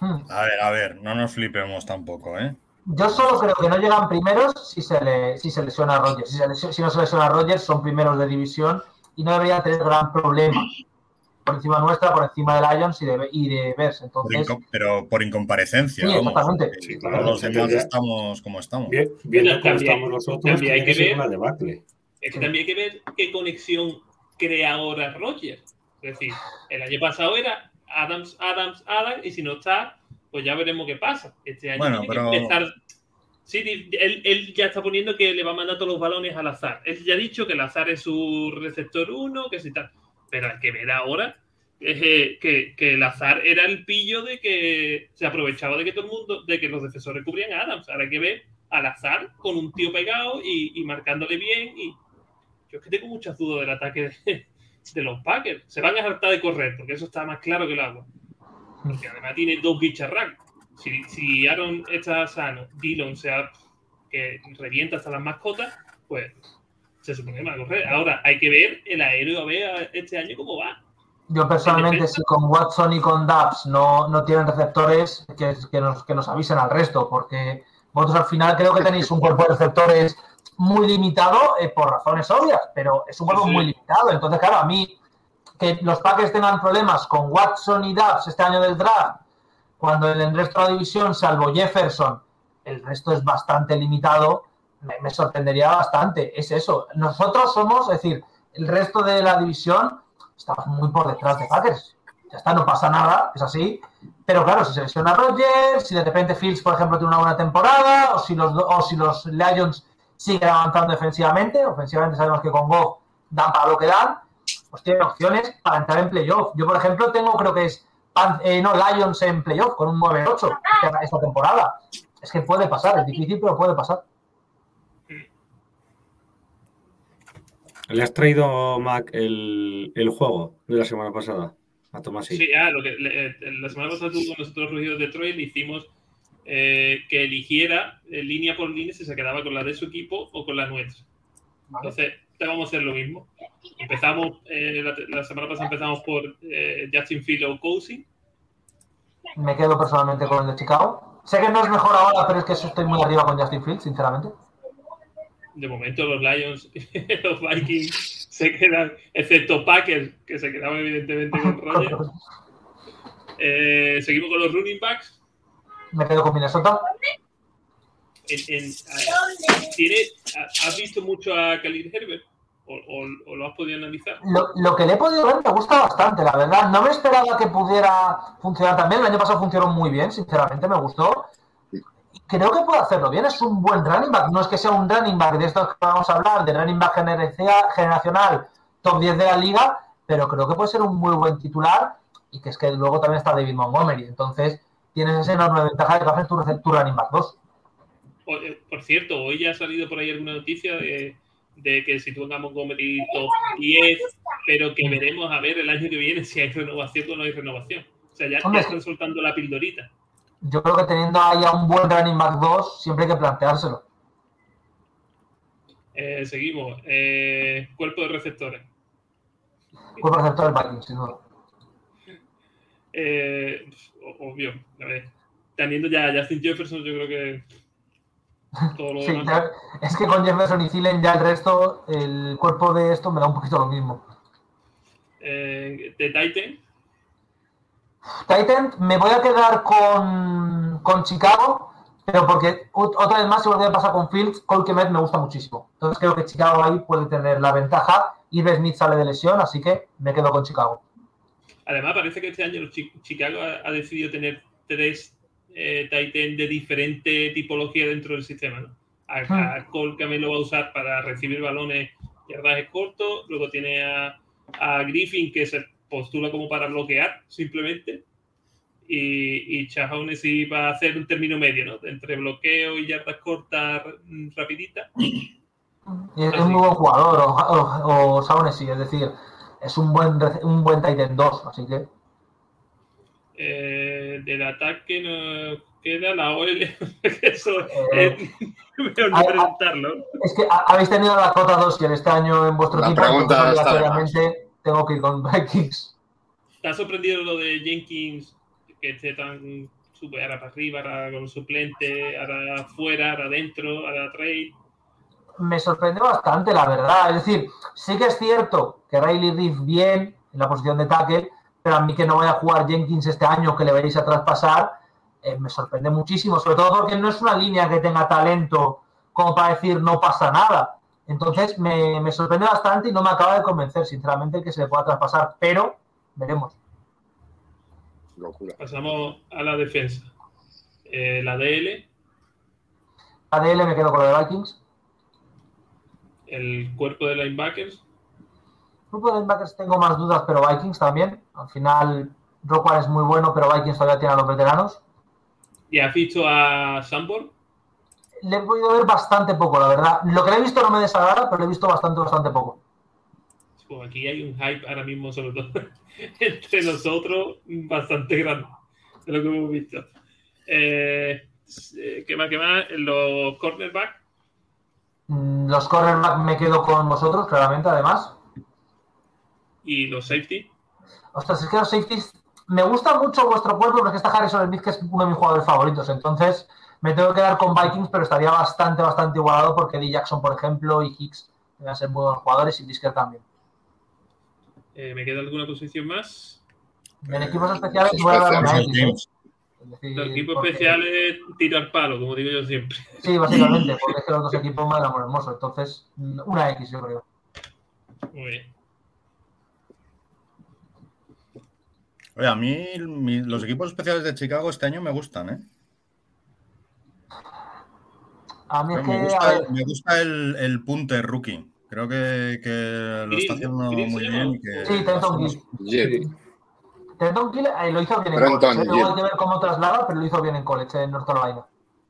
Hmm. A ver, a ver, no nos flipemos tampoco, ¿eh? Yo solo creo que no llegan primeros si se, le, si se lesiona a Rogers. Si, se lesio- si no se lesiona a Rogers, son primeros de división y no deberían tener gran problema. Por encima nuestra, por encima de Lions y de, y de Bears. Entonces, pero por incomparecencia, Sí, vamos. exactamente. Eh, Sí, claro, los demás estamos como estamos. Bien, también- estamos nosotros, también hay que ver- una debacle. Es que también hay que ver qué conexión crea ahora Rogers. Es decir, el año pasado era Adams, Adams, Adams, y si no está, pues ya veremos qué pasa. Este año Bueno, tiene pero- que empezar. Sí, él, él ya está poniendo que le va a mandar todos los balones al azar. Él ya ha dicho que el azar es su receptor 1, que si tal. Pero hay que ver ahora eh, que, que el azar era el pillo de que se aprovechaba de que todo el mundo, de que los defensores cubrían a Adams. Ahora hay que ver al azar con un tío pegado y, y marcándole bien. Y yo es que tengo muchas dudas del ataque de, de los Packers. Se van a hartar de correr, porque eso está más claro que el agua. Porque además tiene dos bicharracos. Si, si Aaron está sano, Dillon sea que revienta hasta las mascotas, pues se supone que van a correr. Ahora hay que ver el aéreo a ver este año cómo va. yo personalmente, si con Watson y con Dubs no, no tienen receptores, que, que, nos, que nos avisen al resto, porque vosotros al final creo que tenéis un cuerpo de receptores muy limitado eh, por razones obvias, pero es un cuerpo sí. muy limitado. Entonces, claro, a mí que los Packers tengan problemas con Watson y Dubs este año del draft, cuando en el resto de la división, salvo Jefferson, el resto es bastante limitado, me, sorprendería bastante. Es eso. Nosotros somos, es decir, el resto de la división estamos muy por detrás de Packers. Ya está, no pasa nada, es así. Pero claro, si se lesiona Rodgers, si de repente Fields, por ejemplo, tiene una buena temporada, o si los, o si los Lions siguen avanzando defensivamente, ofensivamente sabemos que con Goff dan para lo que dan, pues tienen opciones para entrar en playoff. Yo, por ejemplo, tengo, creo que es, eh, no, Lions en playoff con un 9-8 esta- esta temporada. Es que puede pasar, es difícil, pero puede pasar. ¿Le has traído, Mac, el, el juego de la semana pasada? A Tomás Sí, ah, lo que le- eh, la semana pasada tuvo con nosotros Rugido de Detroit, le hicimos eh, que eligiera eh, línea por línea si se quedaba con la de su equipo o con la nuestra. Entonces, te vamos a hacer lo mismo. Empezamos, eh, la, la semana pasada empezamos por eh, Justin Field o Cousin. Me quedo personalmente con el de Chicago. Sé que no es mejor ahora, pero es que estoy muy arriba con Justin Fields, sinceramente. De momento los Lions y los Vikings se quedan, excepto Packers, que se quedaban evidentemente con Rogers. Eh, seguimos con los running backs. Me quedo con Minnesota. En- en- a- ¿tiene- ha- ¿Has visto mucho a Khalil Herbert? ¿O, o- o lo has podido analizar? Lo, lo que le he podido ver me gusta bastante, la verdad. No me esperaba que pudiera funcionar también. El año pasado funcionó muy bien, sinceramente, me gustó. Creo que puede hacerlo bien. Es un buen running back. No es que sea un running back de estos que vamos a hablar, de running back generacional, top 10 de la liga, pero creo que puede ser un muy buen titular y que es que luego también está David Montgomery. Entonces, tienes esa enorme ventaja de que haces tu, tu running back 2. O- eh, por cierto, hoy ya ha salido por ahí alguna noticia de de que si tú en Montgomery top 10, pero que veremos a ver el año que viene si hay renovación o no hay renovación. O sea, ya, ya están soltando la pildorita. Yo creo que teniendo ahí a un buen running back 2, siempre hay que planteárselo. Eh, seguimos. Eh, cuerpo de receptores. Cuerpo receptor del Vikings, sin duda. Eh, obvio, a ver. Teniendo ya a Justin Jefferson, yo creo que todo lo Sí, demás. es que con Jefferson y Thielen ya el resto, el cuerpo de esto me da un poquito lo mismo. Eh, de Titan, Titan, me voy a quedar con, con Chicago, pero porque ot- otra vez más, igual que me pasa con Fields, Cole me gusta muchísimo. Entonces creo que Chicago ahí puede tener la ventaja. Ives Smith sale de lesión, así que me quedo con Chicago. Además, parece que este año Chicago ha, decidido tener tres eh, Titan de diferente tipología dentro del sistema. ¿no? A, a Cole que lo va a usar para recibir balones yardajes cortos. Luego tiene a, a Griffin que se postula como para bloquear simplemente. Y, y Shaughnessy va a hacer un término medio, ¿no? Entre bloqueo y yardas cortas rapiditas. Y es, Ah, es sí. muy buen jugador, o, o, o Shaughnessy, es decir, es un buen, un buen Titan 2, así que Eh, del ataque nos queda la OL. Eso Eh, es mejor no preguntarlo. Es que ha- habéis tenido la cota 2 este año en vuestro La equipo, pregunta está tengo que ir con Vikings. ¿Te ha sorprendido lo de Jenkins que esté tan super ahora para arriba, ahora con suplente, ahora afuera, ahora adentro, ahora trade? Me sorprende bastante, la verdad. Es decir, sí que es cierto que Riley Reef bien en la posición de tackle, pero a mí que no vaya a jugar Jenkins este año, que le veréis a traspasar, eh, me sorprende muchísimo, sobre todo porque no es una línea que tenga talento como para decir no pasa nada. Entonces me, me sorprende bastante y no me acaba de convencer, sinceramente, que se le pueda traspasar, pero veremos. Locura. Pasamos a la defensa. Eh, la DL, ADL me quedo con lo de Vikings. el cuerpo de linebackers, Grupo de linebackers tengo más dudas, pero Vikings también. Al final, Rockwell es muy bueno, pero Vikings todavía tiene a los veteranos. y has visto a Sambor. Le he podido ver bastante poco, la verdad. Lo que le he visto no me desagrada, pero le he visto bastante, bastante poco. Aquí hay un hype ahora mismo, sobre todo entre nosotros, bastante grande de lo que hemos visto. Eh, eh, ¿Qué más? ¿Qué más? Los cornerbacks. Mm, Los cornerback me quedo con vosotros, claramente, además. y los safety. Ostras, es que los safeties. Me gusta mucho vuestro cuerpo, porque está Harrison Smith, que es uno de mis jugadores favoritos. Entonces, me tengo que quedar con Vikings, pero estaría bastante, bastante igualado porque Lee Jackson, por ejemplo, y Hicks deben ser muy buenos jugadores y Brisker también. Eh, ¿Me queda alguna posición más? En equipos especiales voy a dar una X. Los equipos porque- especiales tiro al palo, como digo yo siempre. Sí, básicamente, porque es que los dos equipos me amor hermoso. Entonces, una X, yo creo. Muy bien. Oye, a mí mi- los equipos especiales de Chicago este año me gustan, ¿eh? A mí es que. Me a gusta, el, me gusta el, el punter rookie. Creo que, que lo Green, está haciendo. Green muy se bien. que Sí, Trenton a Gill. Jim. Trenton Gill eh, lo hizo bien en Trenton college. ¿eh? Gill. hay que ver cómo traslada, pero lo hizo bien en college, en North Carolina.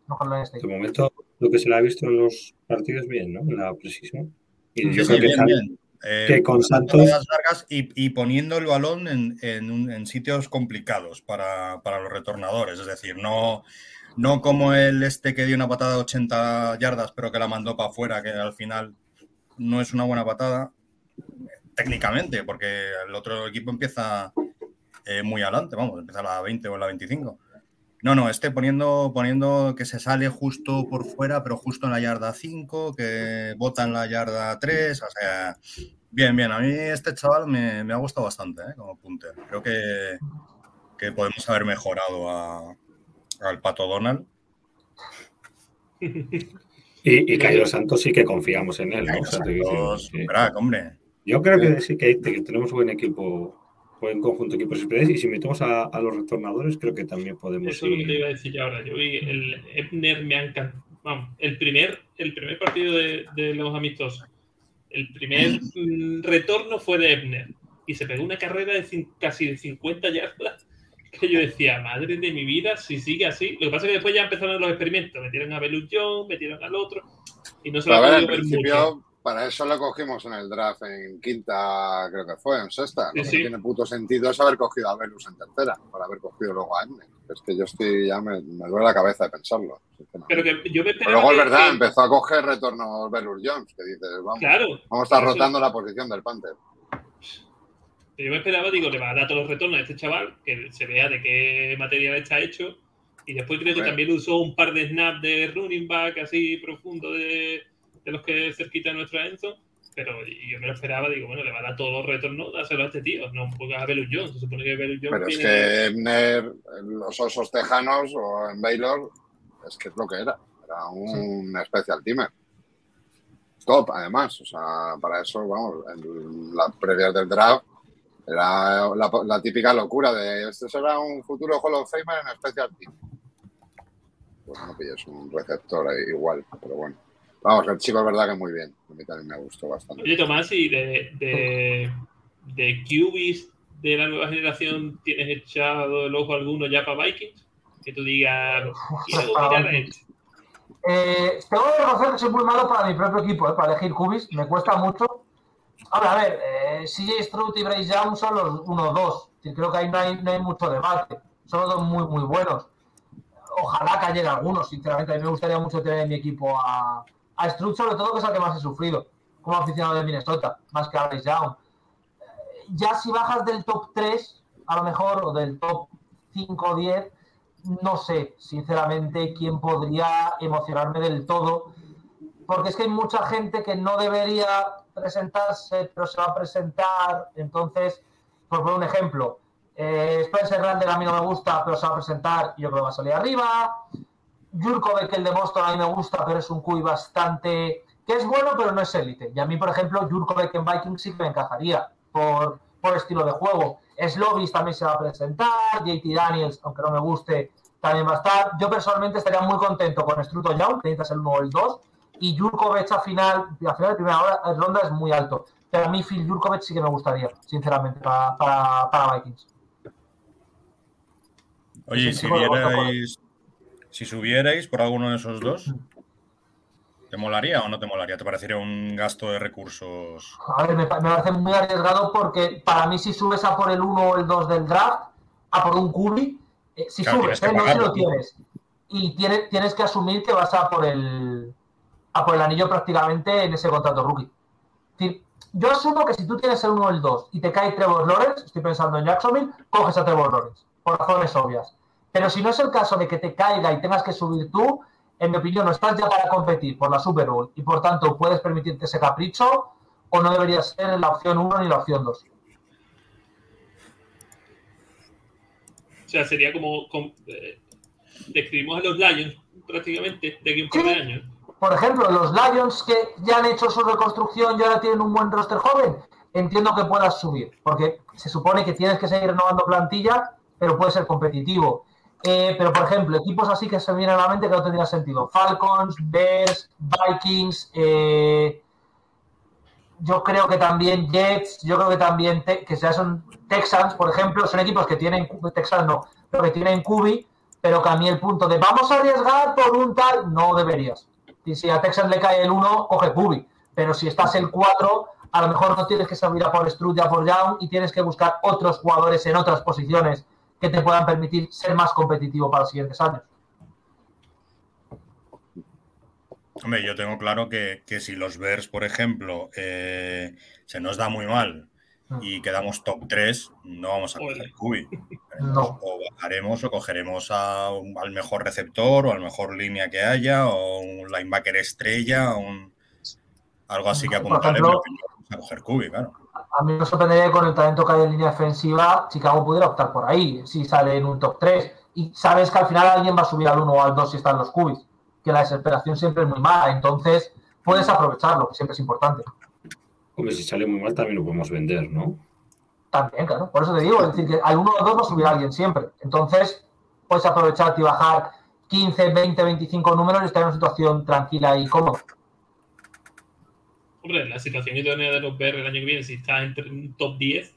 No. De momento, lo que se le ha visto en los partidos, bien, ¿no? En la precisión. Y yo Sí, creo que, bien, bien. Eh, que con Santos- largas y, y poniendo el balón en, en en sitios complicados para, para los retornadores. Es decir, no, no como el este que dio una patada de 80 yardas, pero que la mandó para afuera, que al final no es una buena patada técnicamente, porque el otro equipo empieza eh, muy adelante, vamos, empieza a la 20 o la 25. No, no, este poniendo, poniendo que se sale justo por fuera, pero justo en la yarda 5, que bota en la yarda 3, o sea, bien, bien. A mí este chaval me, me ha gustado bastante ¿eh? como punter. Creo que, que podemos haber mejorado a- al Pato Donald. y, y Cairo Santos sí que confiamos en él, ¿no? O sea, te quiero Santos, decir que- un crack, hombre. Yo creo que sí que, que tenemos buen equipo, buen conjunto de equipos y si metemos a, a los retornadores creo que también podemos Eso es lo que te ir. iba a decir yo ahora. Yo vi el Ebner me ha encantado. Vamos, el primer, el primer partido de, de los amistosos. El primer mm, retorno fue de Ebner. Y se pegó una carrera de casi de 50 yardas. Que yo decía, madre de mi vida, si sigue así. Lo que pasa es que después ya empezaron los experimentos. Metieron a Belus Jones, metieron al otro. Y no se lo ver, ver mucho. para eso lo cogimos en el draft en quinta, creo que fue, en sexta. Lo Sí, que sí. tiene puto sentido es haber cogido a Velus en tercera, para haber cogido luego a Emne. Es que yo estoy, ya me, me duele la cabeza de pensarlo. Pero que yo me Pero esperaba. luego es verdad, que- empezó a coger retornos Velus Jones, que dices, vamos, Claro. vamos a estar Eso- rotando la posición del Panther. Yo me esperaba, digo, le va a dar todos los retornos a este chaval, que se vea de qué material está hecho. Y después creo que también usó un par de snaps de running back así profundo de, de los que cerquita de nuestro Enzo. Pero yo me lo esperaba, digo, bueno, le va a dar todos los retornos, dáselo a este tío. No pongas a Belus Jones. Se supone que Belus Jones Pero es tiene- que Emner, en los osos tejanos o en Baylor, es que es lo que era. Era un special teamer. Top, además. O sea, para eso, vamos, en las previas del draft, era la, la típica locura de este será un futuro Hall of Famer en special team. Pues no pilles un receptor igual, pero bueno. Vamos, el chico es verdad que muy bien. A mí también me gustó bastante. Oye, Tomás, y de, de, de QBs de la nueva generación, ¿tienes echado el ojo alguno ya para Vikings? Que tú digas, quiero Para mirar a Vikings. este. Eh, tengo que reconocer que soy muy malo para mi propio equipo, eh, para elegir cubis. Me cuesta mucho. Ahora, a ver, eh, CJ Stroud y Bryce Young son los 1-2. Creo que ahí no hay, no hay mucho debate. Son los dos muy, muy buenos. Ojalá cayera algunos, sinceramente. A mí me gustaría mucho tener en mi equipo a, a Stroud, sobre todo, que es el que más he sufrido como aficionado de Minnesota, más que a Bryce Young. Eh, Ya si bajas del top 3, a lo mejor, o del top 5 o 10, no sé, sinceramente, quién podría emocionarme del todo, porque es que hay mucha gente que no debería presentarse, pero se va a presentar. Entonces, por poner un ejemplo, eh, Spencer Rattler a mí no me gusta, pero se va a presentar y yo creo que va a salir arriba. Jurkovic, el de Boston, a mí me gusta, pero es un QI bastante... que es bueno, pero no es élite. Y a mí, por ejemplo, Jurkovic en Vikings sí que me encajaría por, por estilo de juego. Slovis también se va a presentar, JT Daniels, aunque no me guste, también va a estar. Yo personalmente estaría muy contento con Struto Young, que necesitas el 1 o el 2, y Jurkovic a final, a final de primera hora- ronda es muy alto. Pero a mí Phil Jurkovic sí que me gustaría, sinceramente, para, para, para Vikings. Oye, Sí, si vierais, si subierais por alguno de esos dos, ¿te molaría o no te molaría? ¿Te parecería un gasto de recursos? A ver, me, pa- me parece muy arriesgado porque para mí si subes a por el 1 o el 2 del draft, a por un cubi, eh, si Claro, subes, eh, no si lo tienes. Y tienes, tienes que asumir que vas a por el a por el anillo prácticamente en ese contrato rookie. Es decir, yo asumo que si tú tienes el 1 o el 2 y te cae Trevor Lawrence, estoy pensando en Jacksonville, coges a Trevor Lawrence, por razones obvias. Pero si no es el caso de que te caiga y tengas que subir tú, en mi opinión, no estás ya para competir por la Super Bowl y por tanto puedes permitirte ese capricho o no debería ser la opción 1 ni la opción 2. O sea, sería como. como, eh, describimos a los Lions prácticamente de aquí un par de años. Por ejemplo, los Lions que ya han hecho su reconstrucción y ahora tienen un buen roster joven, entiendo que puedas subir, porque se supone que tienes que seguir renovando plantilla, pero puede ser competitivo. Eh, pero, por ejemplo, equipos así que se me vienen a la mente que no tendría sentido. Falcons, Bears, Vikings, eh, yo creo que también Jets, yo creo que también que sea son Texans, por ejemplo, son equipos que tienen, Texans no, pero que tienen Cubi, pero que a mí el punto de vamos a arriesgar por un tal, no deberías. Y si a Texas le cae el 1, coge Cubi. Pero si estás el 4, a lo mejor no tienes que salir a por Strud y a por Young y tienes que buscar otros jugadores en otras posiciones que te puedan permitir ser más competitivo para los siguientes años. Hombre, yo tengo claro que, que si los Bears, por ejemplo, eh, se nos da muy mal y quedamos top 3, no vamos a coger Cubi. No. O bajaremos o cogeremos a al mejor receptor o al mejor línea que haya o un linebacker estrella o un, algo así que pero vamos a coger Cubi, claro. A mí me sorprendería que con el talento que hay en línea defensiva, Chicago pudiera optar por ahí, si sale en un top 3. Y sabes que al final alguien va a subir al 1 o al 2 si están los cubis, que la desesperación siempre es muy mala. Entonces, puedes aprovecharlo, que siempre es importante. Hombre, si sale muy mal también lo podemos vender, ¿no? También, claro. Por eso te digo, es decir, que al 1 o 2 va a subir alguien siempre. Entonces, puedes aprovecharte y bajar 15, 20, 25 números y estar en una situación tranquila y cómoda. Hombre, la situación idónea de los Bears el año que viene, si está entre un top 10,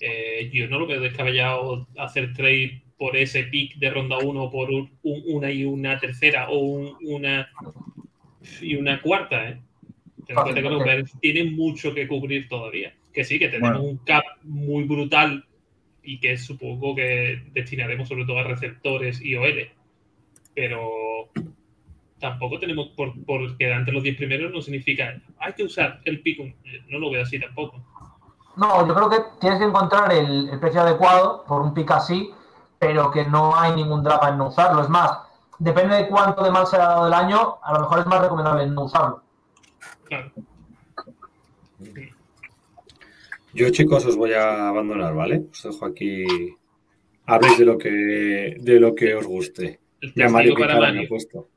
eh, yo no lo veo descabellado hacer trade por ese pick de ronda 1 por un- un- una y una tercera o un- una y una cuarta, ¿eh? Cuenta que. Bears tienen mucho que cubrir todavía. Que sí, que tenemos Bueno. un cap muy brutal y que supongo que destinaremos sobre todo a receptores y OL. Pero tampoco tenemos, por, por quedar entre los 10 primeros, no significa hay que usar el pico. No lo veo así tampoco. No, yo creo que tienes que encontrar el, el precio adecuado por un pick así, pero que no hay ningún drama en no usarlo. Es más, depende de cuánto de mal se ha dado del año, a lo mejor es más recomendable no usarlo. Claro. Yo, chicos, os voy a abandonar, ¿vale? Os dejo aquí. Habléis de lo que, de lo que os guste. El Ya Mario me ha Mario. puesto.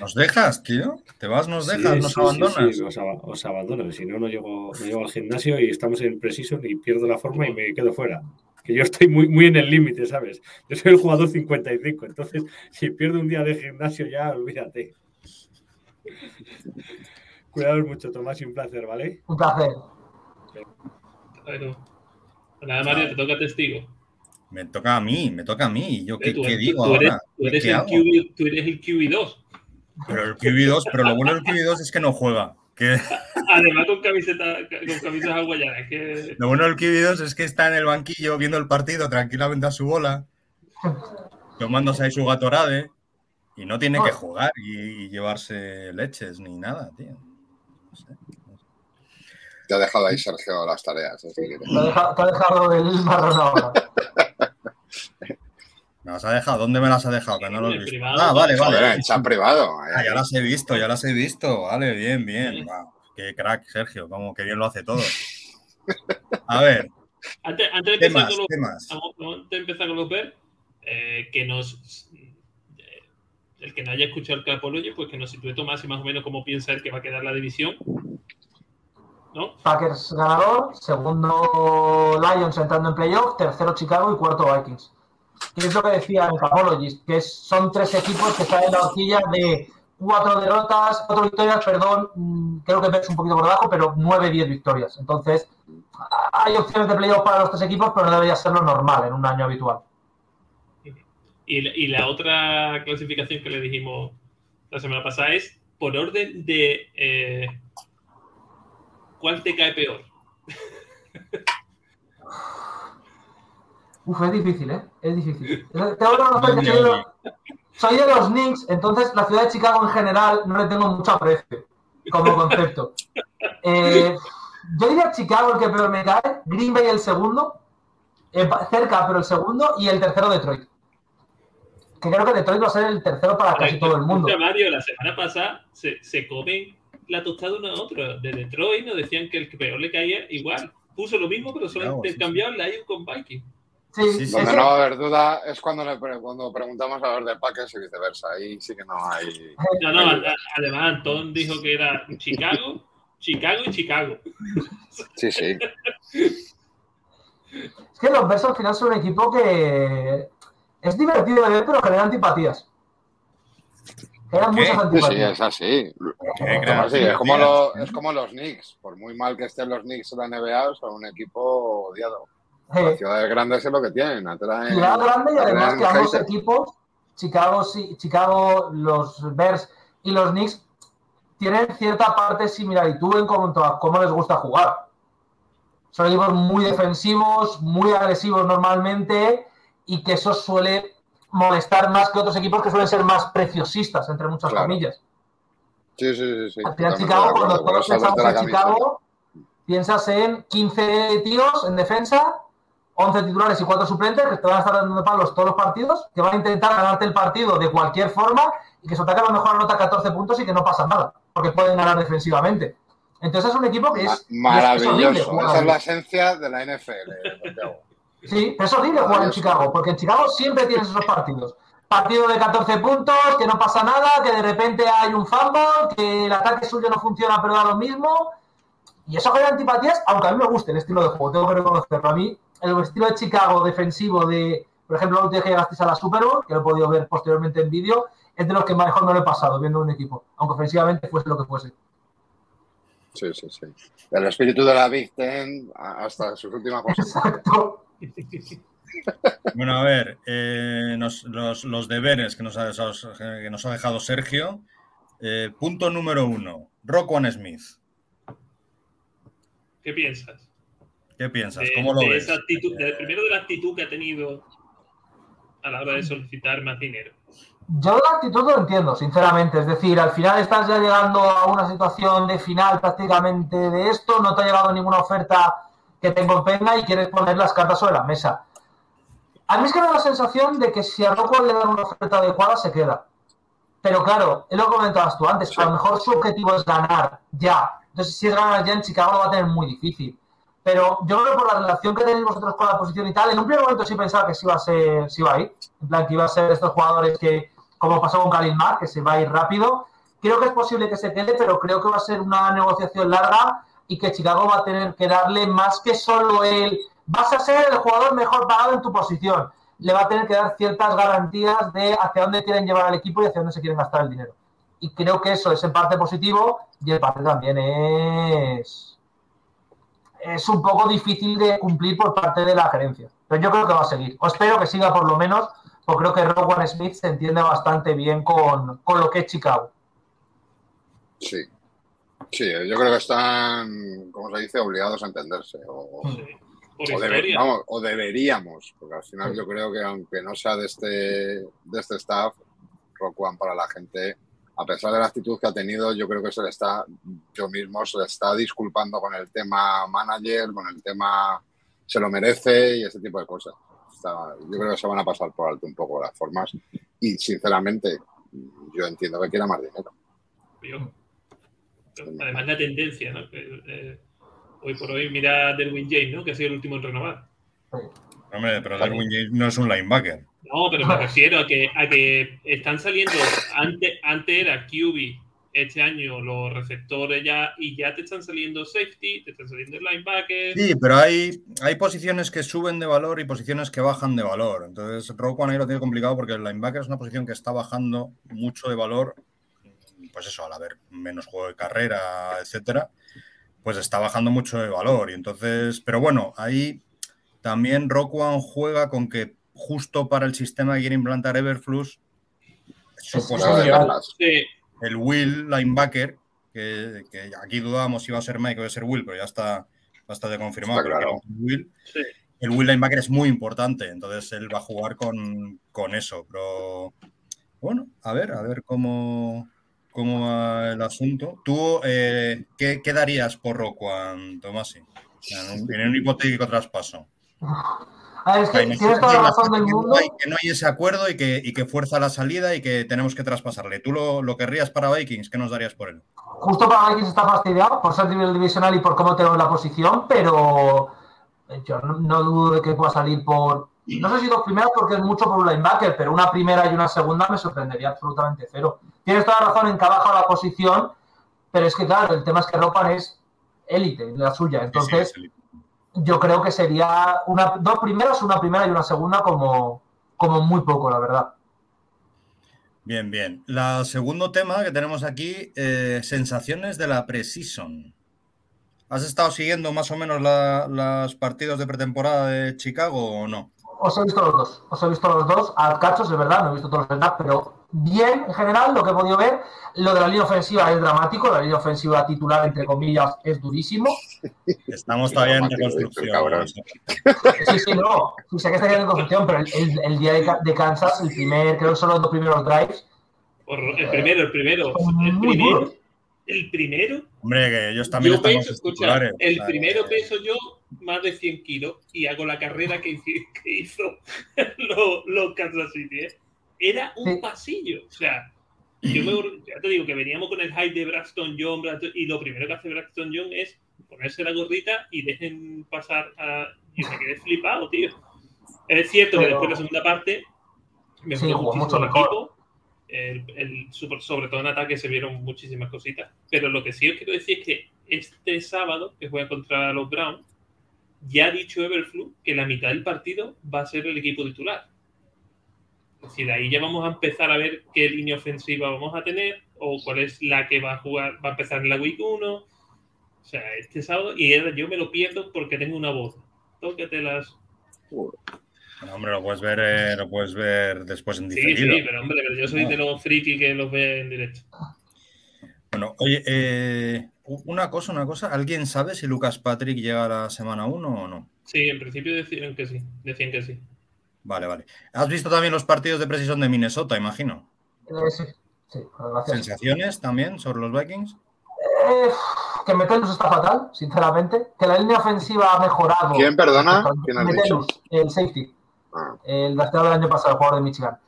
¿Nos dejas, tío? ¿Te vas, nos dejas, Sí, nos sí, sí, abandonas? sí, os, aba- os abandono. Si no, no llego, no llego al gimnasio y estamos en precision y pierdo la forma y me quedo fuera. Que yo estoy muy, muy en el límite, ¿sabes? Yo soy el jugador 55, entonces si pierdo un día de gimnasio ya, olvídate. Cuidaos mucho, Tomás, y un placer, ¿vale? Un placer. Bueno, nada, Mario, te toca testigo. Me toca a mí, me toca a mí. ¿Yo qué, Eh, tú, qué tú- digo tú eres, ahora? tú eres ¿Qué el? QB, tú eres el QB2. Pero el QB2, pero lo bueno del QB2 es que no juega. Que, Además con camiseta, con camisas. Que lo bueno del QB2 es que está en el banquillo viendo el partido tranquilamente a su bola, tomándose ahí su gatorade y no tiene que jugar y, y llevarse leches ni nada, tío. No sé. Te ha dejado ahí Sergio las tareas. así que- Te ha dejado, te ha dejado el marrón ahora. ¿Me las ha dejado? ¿Dónde me las ha dejado? Que no lo he visto. privado. Ah, vale, vale. en chat privado. Ah, ahí. ya las he visto, ya las he visto. Vale, bien, bien. Sí. Wow, qué crack, Sergio, como que bien lo hace todo. A ver, antes, antes de ¿qué empezar con los ¿Qué más? antes de empezar con los ver, eh, que nos. El que no haya escuchado el Capology, pues que nos sitúe Tomás y más o menos cómo piensa él que va a quedar la división. Packers ganador, segundo Lions entrando en playoff, tercero Chicago y cuarto Vikings. Que es lo que decía el Capologist, que son tres equipos que están en la horquilla de cuatro derrotas, cuatro victorias, perdón, mm, creo que es un poquito por debajo, pero nueve, diez victorias. Entonces, hay opciones de playoff para los tres equipos, pero no debería ser lo normal en un año habitual. Y, la- y la otra clasificación que le dijimos la semana pasada es por orden de eh, cuál te cae peor. Uf, es difícil, ¿eh? Es difícil. Tengo que reconocer que soy de, los, soy de los Knicks, entonces la ciudad de Chicago en general no le tengo mucho aprecio como concepto. Eh, yo diría Chicago el que peor me cae, Green Bay el segundo, eh, cerca pero el segundo, y el tercero Detroit. Que creo que Detroit va a ser el tercero para casi todo el mundo. Mario, la semana pasada se, se comen la tostada uno a otro. De Detroit nos decían que el que peor le caía igual. Puso lo mismo, pero solo intercambió el Lion con Viking. Sí, Sí, sí. Donde no va a haber duda es cuando, le pre- cuando preguntamos a los de Packers y viceversa. Ahí sí que no hay. No, no, además Antón dijo que era Chicago, Chicago y Chicago. Sí, sí. Es que los Bears al final son un equipo que es divertido de ver, pero genera antipatías. Muchas Sí, sí, antipatías. es así. Es, como lo- es como los Knicks. Por muy mal que estén los Knicks en la NBA, son un equipo odiado. Eh, Las ciudades grandes es lo que tienen. Atraen, ciudad grande y además que ambos equipos, Chicago, sí- Chicago, los Bears y los Knicks, tienen cierta parte de similaritud en cuanto a cómo les gusta jugar. Son equipos muy defensivos, muy agresivos normalmente y que eso suele molestar más que otros equipos que suelen ser más preciosistas, entre muchas Claro. comillas. Sí, sí, sí. Al final, Chicago, acuerdo, cuando todos pensamos en. Chicago, piensas en 15 tíos en defensa, 11 titulares y 4 suplentes que te van a estar dando palos todos los partidos, que van a intentar ganarte el partido de cualquier forma y que su ataque a lo mejor anota 14 puntos y que no pasa nada, porque pueden ganar defensivamente. Entonces es un equipo que es, es- es Maravilloso. jugar Esa es la esencia de la NFL. Sí, pero es horrible jugar en. Chicago, porque en Chicago siempre tienes esos partidos. Partido de 14 puntos, que no pasa nada, que de repente hay un fumble, que el ataque suyo no funciona, pero da lo mismo. Y eso genera antipatías, aunque a mí me guste el estilo de juego, tengo que reconocerlo. A mí, el estilo de Chicago defensivo de, por ejemplo, que llegasteis a la Super Bowl, que lo he podido ver posteriormente en vídeo, es de los que mejor me lo he pasado viendo un equipo, aunque ofensivamente fuese lo que fuese. Sí, sí, sí. El espíritu de la Big Ten hasta sus últimas cosas. Exacto. Bueno, a ver, eh, nos- los, los deberes que nos, ha, que nos ha dejado Sergio. Eh, punto número uno. Roquan Smith. ¿Qué piensas? ¿Qué piensas? De, ¿Cómo lo de ves? esa actitud, de- primero de la actitud que ha tenido a la hora de solicitar más dinero. Yo la actitud lo entiendo, sinceramente. Es decir, al final estás ya llegando a una situación de final prácticamente de esto, no te ha llegado ninguna oferta que te convenga y quieres poner las cartas sobre la mesa. A mí es que me da la sensación de que si a Rockwell le dan una oferta adecuada, se queda. Pero claro, es lo que comentabas tú antes, a lo mejor su objetivo es ganar ya. Entonces, si es ganar ya en Chicago, lo va a tener muy difícil. Pero yo creo que por la relación que tenéis vosotros con la posición y tal, en un primer momento sí pensaba que sí iba a ser, sí iba a ir. En plan, que iba a ser estos jugadores que, como pasó con Kalin Mark, que se va a ir rápido. Creo que es posible que se quede, pero creo que va a ser una negociación larga y que Chicago va a tener que darle más que solo el vas a ser el jugador mejor pagado en tu posición. Le va a tener que dar ciertas garantías de hacia dónde quieren llevar al equipo y hacia dónde se quieren gastar el dinero. Y creo que eso es en parte positivo y en parte también es es un poco difícil de cumplir por parte de la gerencia. Pero yo creo que va a seguir. O espero que siga por lo menos, porque creo que Rowan Smith se entiende bastante bien con, con lo que es Chicago. Sí. Sí, yo creo que están, como se dice, obligados a entenderse. O, Sí. O, debe- historia. vamos, o deberíamos, porque al final yo creo que aunque no sea de este, de este staff, Rock One para la gente, a pesar de la actitud que ha tenido, yo creo que se le está, yo mismo se le está disculpando con el tema manager, con el tema se lo merece y ese tipo de cosas. Está- yo creo que se van a pasar por alto un poco las formas y sinceramente yo entiendo que quiera más dinero. Además, la tendencia, ¿no? Que, eh, hoy por hoy, mira Derwin James, ¿no? Que ha sido el último en renovar. Hombre, pero Darwin James no es un linebacker. No, pero me refiero a que, a que están saliendo. Antes, antes era QB, este año los receptores ya, y ya te están saliendo safety, te están saliendo linebacker. Sí, pero hay, hay posiciones que suben de valor y posiciones que bajan de valor. Entonces, Roquan ahí lo tiene complicado porque el linebacker es una posición que está bajando mucho de valor. Pues eso, al haber menos juego de carrera, etcétera, pues está bajando mucho de valor. Y entonces, pero bueno, ahí también Roquan juega con que justo para el sistema que quiere implantar Everflux, su Es- es posición- Para ideal. dejarlas. Sí, el Will linebacker, que, que aquí dudábamos si iba a ser Mike o iba a ser Will, pero ya está bastante confirmado. Está claro. va a ser Will. sí. El Will linebacker es muy importante, entonces él va a jugar con, con eso. Pero bueno, a ver, a ver cómo, cómo va el asunto. ¿Tú eh, ¿qué, qué darías por Roquan, Tomasi? En un, en un hipotético traspaso. A ver, es que tienes toda la razón del que no mundo. hay- que no hay ese acuerdo y que, y que fuerza la salida y que tenemos que traspasarle. ¿Tú lo, lo querrías para Vikings? ¿Qué nos darías por él? Justo para Vikings está fastidiado por ser nivel divisional y por cómo tengo la posición, pero yo no, no dudo de que pueda salir por. No sé si dos primeras porque es mucho por un linebacker, pero una primera y una segunda me sorprendería absolutamente cero. Tienes toda la razón en que ha bajado la posición, pero es que claro, el tema es que Ropan es élite, la suya. Entonces, Sí, sí, sí. yo creo que sería una, dos primeras, una primera y una segunda como, como muy poco, la verdad. Bien, bien. La segundo tema que tenemos aquí, eh, sensaciones de la preseason. ¿Has estado siguiendo más o menos la- los partidos de pretemporada de Chicago o no? Os he visto los dos, os he visto los dos, a cachos, es verdad, no he visto todos los snaps, pero bien en general lo que he podido ver. Lo de la línea ofensiva es dramático, la línea ofensiva titular, entre comillas, es durísimo. Estamos todavía en reconstrucción. Sí, sí, no, sí, sé que estaría en construcción, pero el, el- el día de, Kansas, el primer, creo que son los dos primeros drives, El primero, el primero. El primero, el primero. Hombre, que ellos también Yo están con peso, escucha, el O sea, primero que- peso yo más de 100 kilos y hago la carrera que, que hizo los, los Kansas City. ¿eh? Era un pasillo. O sea, yo me, ya te digo que veníamos con el hype de Braxton John Braxton- y lo primero que hace Braxton John es ponerse la gorrita y dejen pasar a. Y me quedé flipado, tío. Es cierto que Pero- después de la segunda parte me Sí, jugó mucho el mejor. equipo. El, el sobre todo en ataque se vieron muchísimas cositas. Pero lo que sí os quiero decir es que este sábado, que juega contra los Browns, ya ha dicho Everflu que la mitad del partido va a ser el equipo titular. Es decir, ahí ya vamos a empezar a ver qué línea ofensiva vamos a tener o cuál es la que va a jugar, va a empezar en la Week 1. O sea, este sábado, y yo me lo pierdo porque tengo una voz. Tócatelas. Hombre, lo puedes ver, eh, lo puedes ver después en Sí, diferido. sí, pero hombre, pero yo soy de los friki que los ve en directo. Bueno, oye, eh, una cosa, una cosa. ¿Alguien sabe si Lucas Patrick llega a la semana 1 o no? Sí, en principio decían que sí. Decían que sí. Vale, vale. ¿Has visto también los partidos de precisión de Minnesota, imagino? Eh, sí, sí, gracias. ¿Sensaciones también sobre los Vikings? Eh, que Metelus está fatal, sinceramente. Que la línea ofensiva ha mejorado. ¿Quién, perdona? ¿Quién Metelus, el safety. Ah, el drafteado del año pasado, el jugador de Michigan.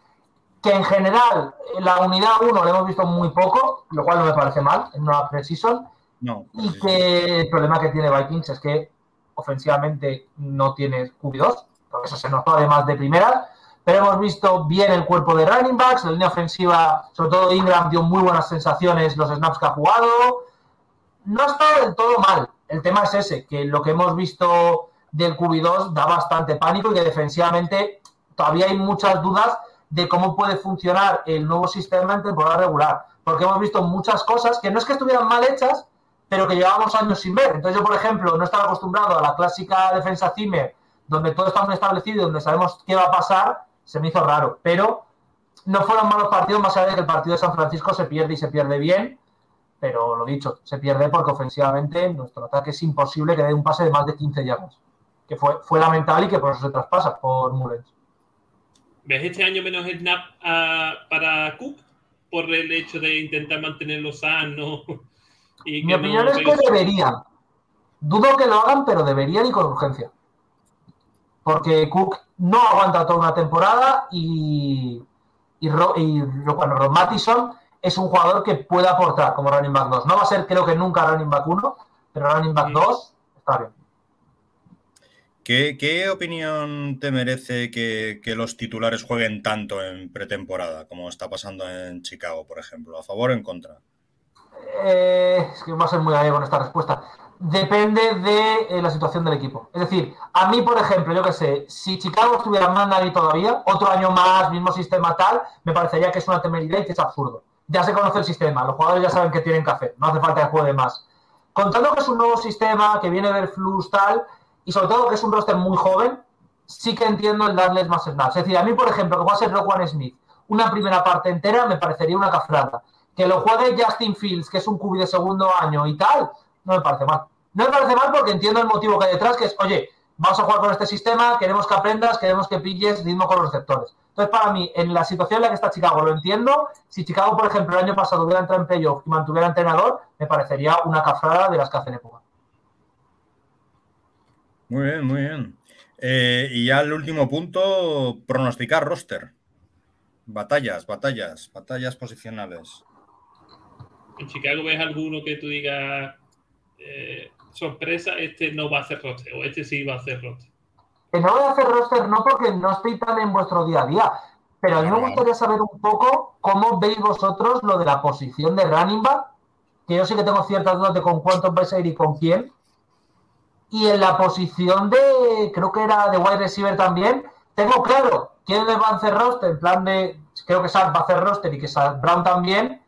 Que en general, la unidad 1 la hemos visto muy poco, lo cual no me parece mal en una precision. No. Y sí, que el problema que tiene Vikings es que ofensivamente no tiene QB2, porque eso se notó además de primera. Pero hemos visto bien el cuerpo de running backs, la línea ofensiva, sobre todo Ingram dio muy buenas sensaciones los snaps que ha jugado. No ha estado del todo mal. El tema es ese, que lo que hemos visto del QB2 da bastante pánico y que defensivamente todavía hay muchas dudas de cómo puede funcionar el nuevo sistema en temporada regular. Porque hemos visto muchas cosas que no es que estuvieran mal hechas, pero que llevábamos años sin ver. Entonces yo, por ejemplo, no estaba acostumbrado a la clásica defensa Zimmer, donde todo está muy establecido y donde sabemos qué va a pasar, se me hizo raro. Pero no fueron malos partidos, más allá de que el partido de San Francisco se pierde y se pierde bien. Pero lo dicho, se pierde porque ofensivamente nuestro ataque es imposible que dé un pase de más de 15 yardas. Que fue, fue lamentable y que por eso se traspasa por Mullens. ¿Ves este año menos snap ah, para Cook? Por el hecho de intentar mantenerlo sano. Y Mi opinión no es que deberían. Dudo que lo hagan, pero deberían y con urgencia. Porque Cook no aguanta toda una temporada y, y, Ro- y bueno, Rob Mattison es un jugador que puede aportar como running back 2. No va a ser, creo que nunca running back 1, pero running back Mm. 2 está bien. ¿Qué, qué opinión te merece que, que los titulares jueguen tanto en pretemporada, como está pasando en Chicago, por ejemplo? ¿A favor o en contra? Eh, es que va a ser muy gallego en esta respuesta. Depende de eh, la situación del equipo. Es decir, a mí, por ejemplo, yo que sé, si Chicago estuviera más nadie todavía, otro año más, mismo sistema tal, me parecería que es una temeridad y que es absurdo. Ya se conoce el sistema, los jugadores ya saben qué tienen que hacer, no hace falta que juegue más. Contando que es un nuevo sistema, que viene del flux tal, y sobre todo que es un roster muy joven, sí que entiendo el darles más snaps. Es decir, a mí, por ejemplo, que pueda ser Roquan Smith, una primera parte entera me parecería una cafrada. Que lo juegue Justin Fields, que es un cubi de segundo año y tal, no me parece mal. No me parece mal porque entiendo el motivo que hay detrás, que es, oye, vamos a jugar con este sistema, queremos que aprendas, queremos que pilles ritmo con los receptores. Entonces, para mí, en la situación en la que está Chicago, lo entiendo. Si Chicago, por ejemplo, el año pasado hubiera entrado en playoff y mantuviera entrenador, me parecería una cafrada de las que hacen época. Muy bien, muy bien. Eh, y ya el último punto, pronosticar roster. Batallas, batallas, batallas posicionales. ¿En Chicago ves alguno que tú digas eh, sorpresa, este no va a hacer roster o este sí va a hacer roster? Que no voy a hacer roster no porque no estoy tan en vuestro día a día, pero a mí me gustaría saber un poco cómo veis vosotros lo de la posición de running back, que yo sí que tengo ciertas dudas de con cuántos vais a ir y con quién. Y en la posición de, creo que era de wide receiver también, tengo claro quién le va a hacer roster, en plan de, creo que Sack va a hacer roster y que Sack Brown también,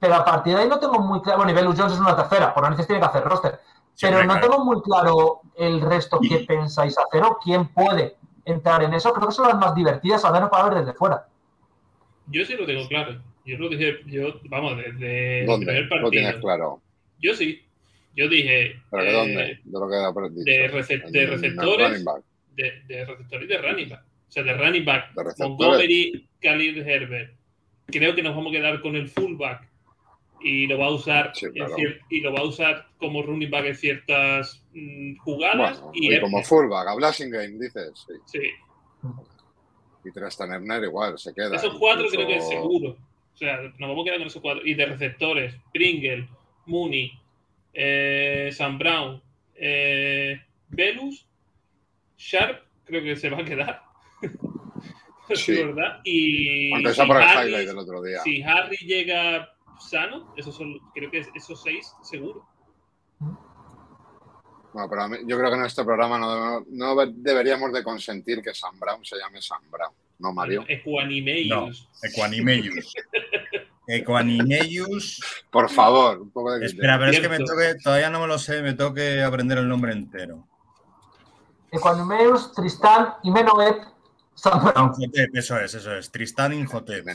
pero a partir de ahí no tengo muy claro, bueno, y Jones es una tercera, por narices tiene que hacer roster, Sí, pero no claro. tengo muy claro el resto qué pensáis hacer o quién puede entrar en eso. Creo que son las más divertidas, al menos para ver desde fuera. Yo sí lo tengo claro. Yo lo dije, yo, vamos, desde el primer Lo tienes partido. claro. Yo sí. Yo dije. ¿Pero de eh, dónde? De lo que de de receptores. de, de receptor y de running back. O sea, de running back, De receptores. Montgomery, Khalil Herbert. Creo que nos vamos a quedar con el fullback y lo va a usar Sí, claro. y lo va a usar como running back en ciertas mm, jugadas Bueno, y, y como fullback, a Blasing Game, dices. Sí. sí, Y Tristan Ebner igual, se queda. esos cuatro Incluso- creo que es seguro. O sea, nos vamos a quedar con esos cuatro. Y de receptores, Pringle, Mooney, eh, Sam Brown, eh, Velus, Sharp, creo que se va a quedar. Sí. ¿verdad? Y si Harris- del otro día. Si Harry llega sano, esos son, creo que es- esos seis seguro. Bueno, pero a mí- yo creo que en este programa no, no deberíamos de consentir que Sam Brown se llame Sam Brown, ¿no, Mario? Equanimeus. Equanimeus. Equanimeus. Por favor, un poco de Espera, pero es que me toque, todavía no me lo sé, me tengo que aprender el nombre entero. Equanimeus, Tristán y Menoet, Sam Brown. Inhotep, eso es, eso es. Tristán Inhotep.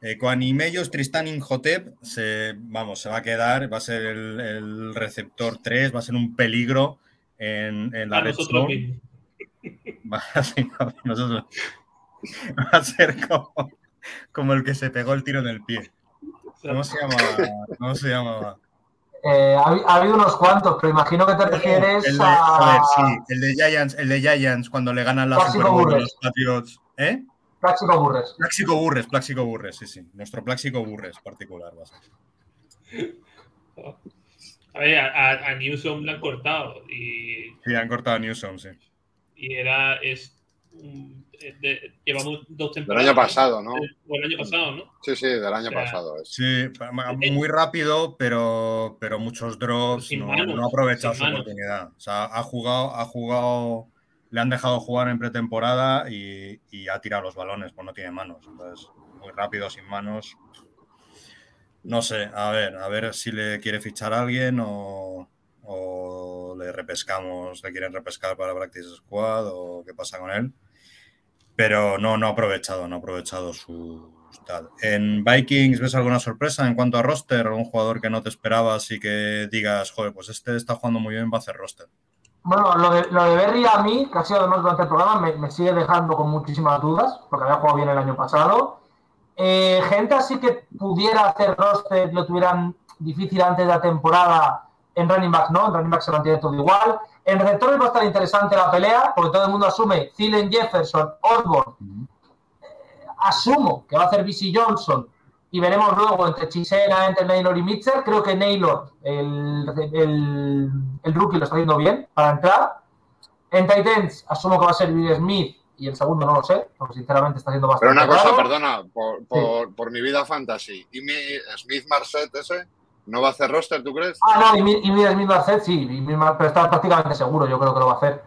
Eh, con Imellos, Tristán Inhotep se, vamos, se va a quedar, va a ser el, el receptor 3, va a ser un peligro en, en la A red nosotros. Va a ser, nosotros- va a ser como, como el que se pegó el tiro en el pie. ¿Cómo se llama? ¿Cómo se llamaba? Eh, ha, ha habido unos cuantos, pero imagino que te refieres El de, a. joder, sí, el de Giants, el de Giants cuando le ganan la Super Bowl a los Patriots. ¿Eh? Pláxico Burres. Pláxico Burres, Pláxico Burres, sí, sí. Nuestro Pláxico Burres particular. va a ser. A ver, a, a- a Newsom le han cortado y, Sí, han cortado a Newsom, sí. y era. Es, un- es de- llevamos dos Del temporadas. año pasado, ¿no? O el año pasado, ¿no? Sí, sí, del año O sea, pasado. es. Sí, muy rápido, pero, pero muchos drops. No, manos, no ha aprovechado su manos. oportunidad. O sea, ha jugado, ha jugado, le han dejado jugar en pretemporada y, y ha tirado los balones, pues no tiene manos. Entonces, muy rápido, sin manos. No sé, a ver, a ver si le quiere fichar a alguien o, o le repescamos, le quieren repescar para Practice Squad o qué pasa con él. Pero no, no ha aprovechado, no ha aprovechado su tal. En Vikings, ¿ves alguna sorpresa en cuanto a roster? ¿Un jugador que no te esperabas y que digas, joder, pues este está jugando muy bien, va a hacer roster? Bueno, lo de, lo de Berry a mí, sido además durante el programa, me, me sigue dejando con muchísimas dudas, porque había jugado bien el año pasado. Eh, gente así que pudiera hacer roster, lo tuvieran difícil antes de la temporada, en running back no, en running back se mantiene todo igual. En receptores va a estar interesante la pelea, porque todo el mundo asume Thielen Jefferson, Osborne. Eh, asumo que va a hacer BC Johnson y veremos luego entre Chisena, entre Naylor y Mitchell. Creo que Naylor, el, el, el rookie, lo está haciendo bien para entrar. En Titans, asumo que va a ser Will Smith y el segundo no lo sé, porque sinceramente está haciendo Pero bastante. una cosa, raro. perdona, por, por, por mi vida fantasy. ¿Y mi Smith Marset ese? ¿No va a hacer roster, tú crees? Ah, no, y, y Will Smith Marcet sí, y pero está prácticamente seguro, yo creo que lo va a hacer.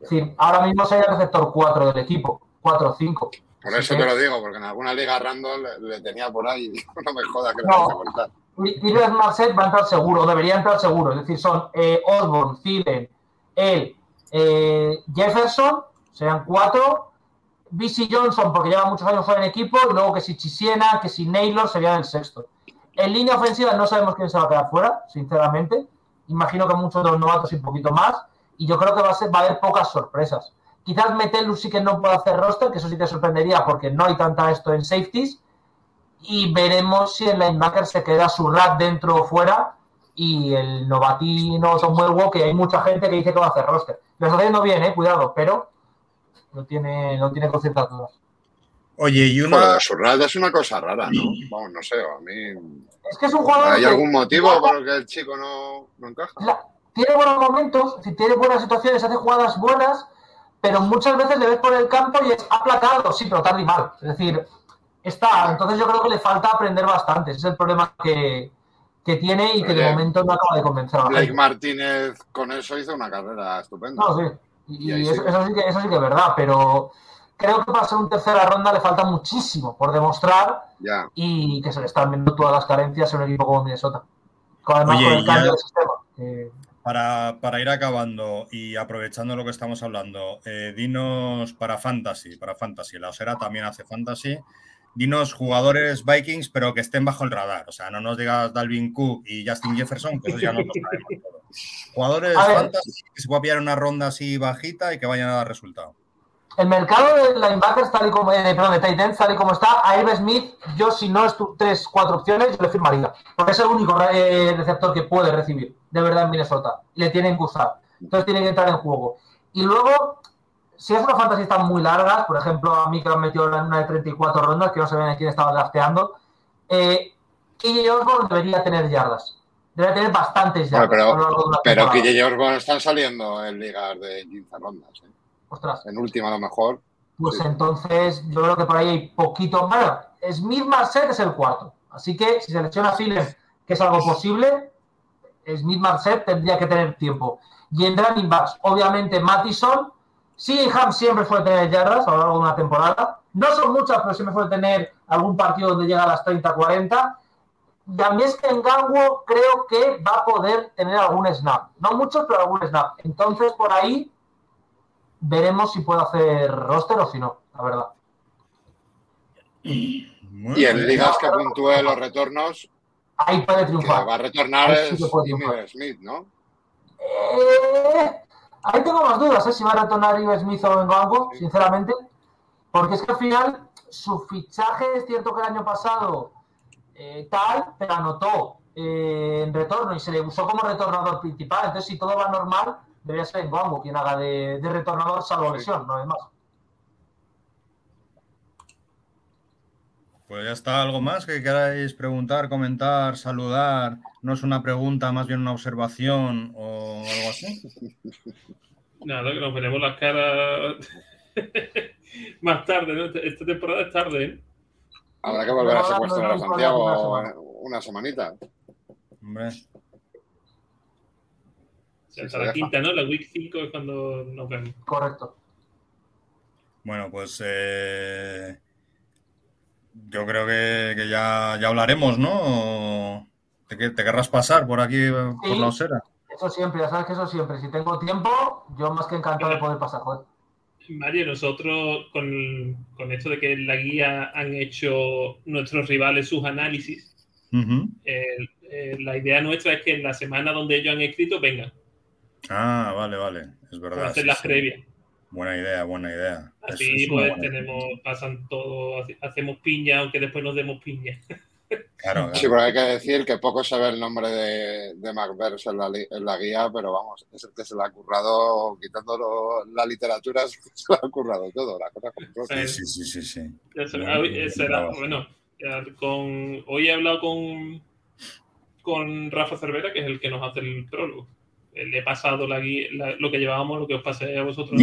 Decir, ahora mismo sería el receptor 4 del equipo, 4 o 5. Por eso te lo digo, porque en alguna liga random le, le tenía por ahí no me joda que No. vas a cortar. Williams Marcet va a entrar seguro, debería entrar seguro. Es decir, son eh, Osborne, Thielen, él, eh, Jefferson, serían cuatro. BC Johnson, porque lleva muchos años fuera en equipo, y luego que si Chisiena, que si Naylor serían el sexto. En línea ofensiva no sabemos quién se va a quedar fuera, sinceramente. Imagino que muchos de los novatos y un poquito más. Y yo creo que va a, ser, va a haber pocas sorpresas. Quizás Metellus sí que no puede hacer roster, que eso sí te sorprendería porque no hay tanta esto en safeties y veremos si el linebacker se queda su rat dentro o fuera y el novatino Tom Huevo, que hay mucha gente que dice que va a hacer roster. Lo está haciendo bien, eh, cuidado, pero lo tiene, lo tiene dudas. Oye, y Joder, una. Surratt es una cosa rara, ¿no? Vamos, no sé, a mí... Es que es un jugador ¿Hay que algún motivo guarda- por el que el chico no, no encaja? la- tiene buenos momentos, tiene buenas situaciones, hace jugadas buenas, pero muchas veces le ves por el campo y es aplacado, sí, pero tarde y mal. Es decir, está. Entonces yo creo que le falta aprender bastante. Ese es el problema que, que tiene y que de momento no acaba de convencer a la Blake. Martínez con eso hizo una carrera estupenda. No, sí. Y, Y eso, sigue. eso sí que, eso sí que es verdad, pero creo que para ser un tercera ronda le falta muchísimo por demostrar Ya. y que se le están viendo todas las carencias en un equipo como Minnesota. Con- Además, Oye, con el cambio ya- de sistema. Para, para ir acabando y aprovechando lo que estamos hablando, eh, dinos para Fantasy, para Fantasy, la Osera también hace Fantasy, dinos jugadores Vikings, pero que estén bajo el radar. O sea, no nos digas Dalvin Cook y Justin Jefferson, que eso ya no lo sabemos todo. Jugadores. Fantasy que se pueda pillar una ronda así bajita y que vayan a dar resultado. El mercado de linebackers, tal y como, eh, perdón, de tight ends, tal y como está, a Irv Smith, yo si no es tu tres, cuatro opciones, yo le firmaría. Porque es el único eh, receptor que puede recibir, de verdad, en Minnesota. Le tienen que usar. Entonces tiene que entrar en juego. Y luego, si es una fantasy están muy largas, por ejemplo, a mí que me han metido en una de 34 rondas, que no se ven a quién estaba drafteando, eh, KJ Osborne debería tener yardas. Debería tener bastantes yardas. lo pero, pero. KJ Osborne están saliendo en ligas de 15 rondas. ¿eh? Ostras. En última, a lo mejor. Pues Sí. entonces yo creo que por ahí hay poquito. Bueno, Smith Marset es el cuarto. Así que si se lesiona Philem, que es algo posible, Smith Marset tendría que tener tiempo. Y en running backs, obviamente Mattison. Sí, Ham siempre suele tener yardas a lo largo de una temporada. No son muchas, pero siempre suele tener algún partido donde llega a las 30-40. Y a mí es que en Gangwo creo que va a poder tener algún snap. No muchos, pero algún snap. Entonces, por ahí veremos si puedo hacer roster o si no, la verdad. Muy Y en bien. ligas que puntúe los retornos, Ahí puede triunfar. va a retornar sí puede triunfar. Smith, ¿no? Eh, ahí tengo más dudas, ¿eh? si va a retornar Ives Smith o Bengoango, sinceramente. Porque es que al final su fichaje es cierto que el año pasado eh, tal, pero anotó eh, en retorno y se le usó como retornador principal. Entonces, si todo va normal, debería ser Bengoango quien haga de, de retornador salvo Sí. lesión, no es más. Pues ya está, ¿algo más que queráis preguntar, comentar, saludar? No es una pregunta, más bien una observación o algo así. Nada, que nos veremos las caras más tarde, ¿no? Este- Esta temporada es tarde, ¿eh? Habrá que volver a secuestrar a Santiago una semana. una semanita. Hombre, O sea, Sí, hasta se la deja. quinta, ¿no? La week 5 es cuando nos vemos. Correcto. bueno, pues eh, yo creo que, que ya, ya hablaremos, ¿no? ¿O ¿Te, que- te querrás pasar por aquí, eh, por Sí. la osera? Eso siempre, ya sabes que eso siempre. Si tengo tiempo, yo más que encantado de poder pasar. Joder. Mario, nosotros con, con esto de que en la guía han hecho nuestros rivales sus análisis, eh, eh, la idea nuestra es que en la semana donde ellos han escrito vengan Ah, vale, vale, es para verdad. hacer sí, las sí. previas. Buena idea, buena idea. Así es pues idea. tenemos, pasan todo, hace- hacemos piña, aunque después nos demos piña. Claro, Sí, claro. pero hay que decir que poco se ve el nombre de, de Macverse en la, en la guía, pero vamos, es el que se le ha currado, quitando lo- la literatura, se le ha currado todo, la cosa Sí, sí, sí, sí, sí. Bueno, con, hoy he hablado con, con Rafa Cervera, que es el que nos hace el prólogo. Le he pasado la guía- la- lo que llevábamos, lo que os pasé a vosotros.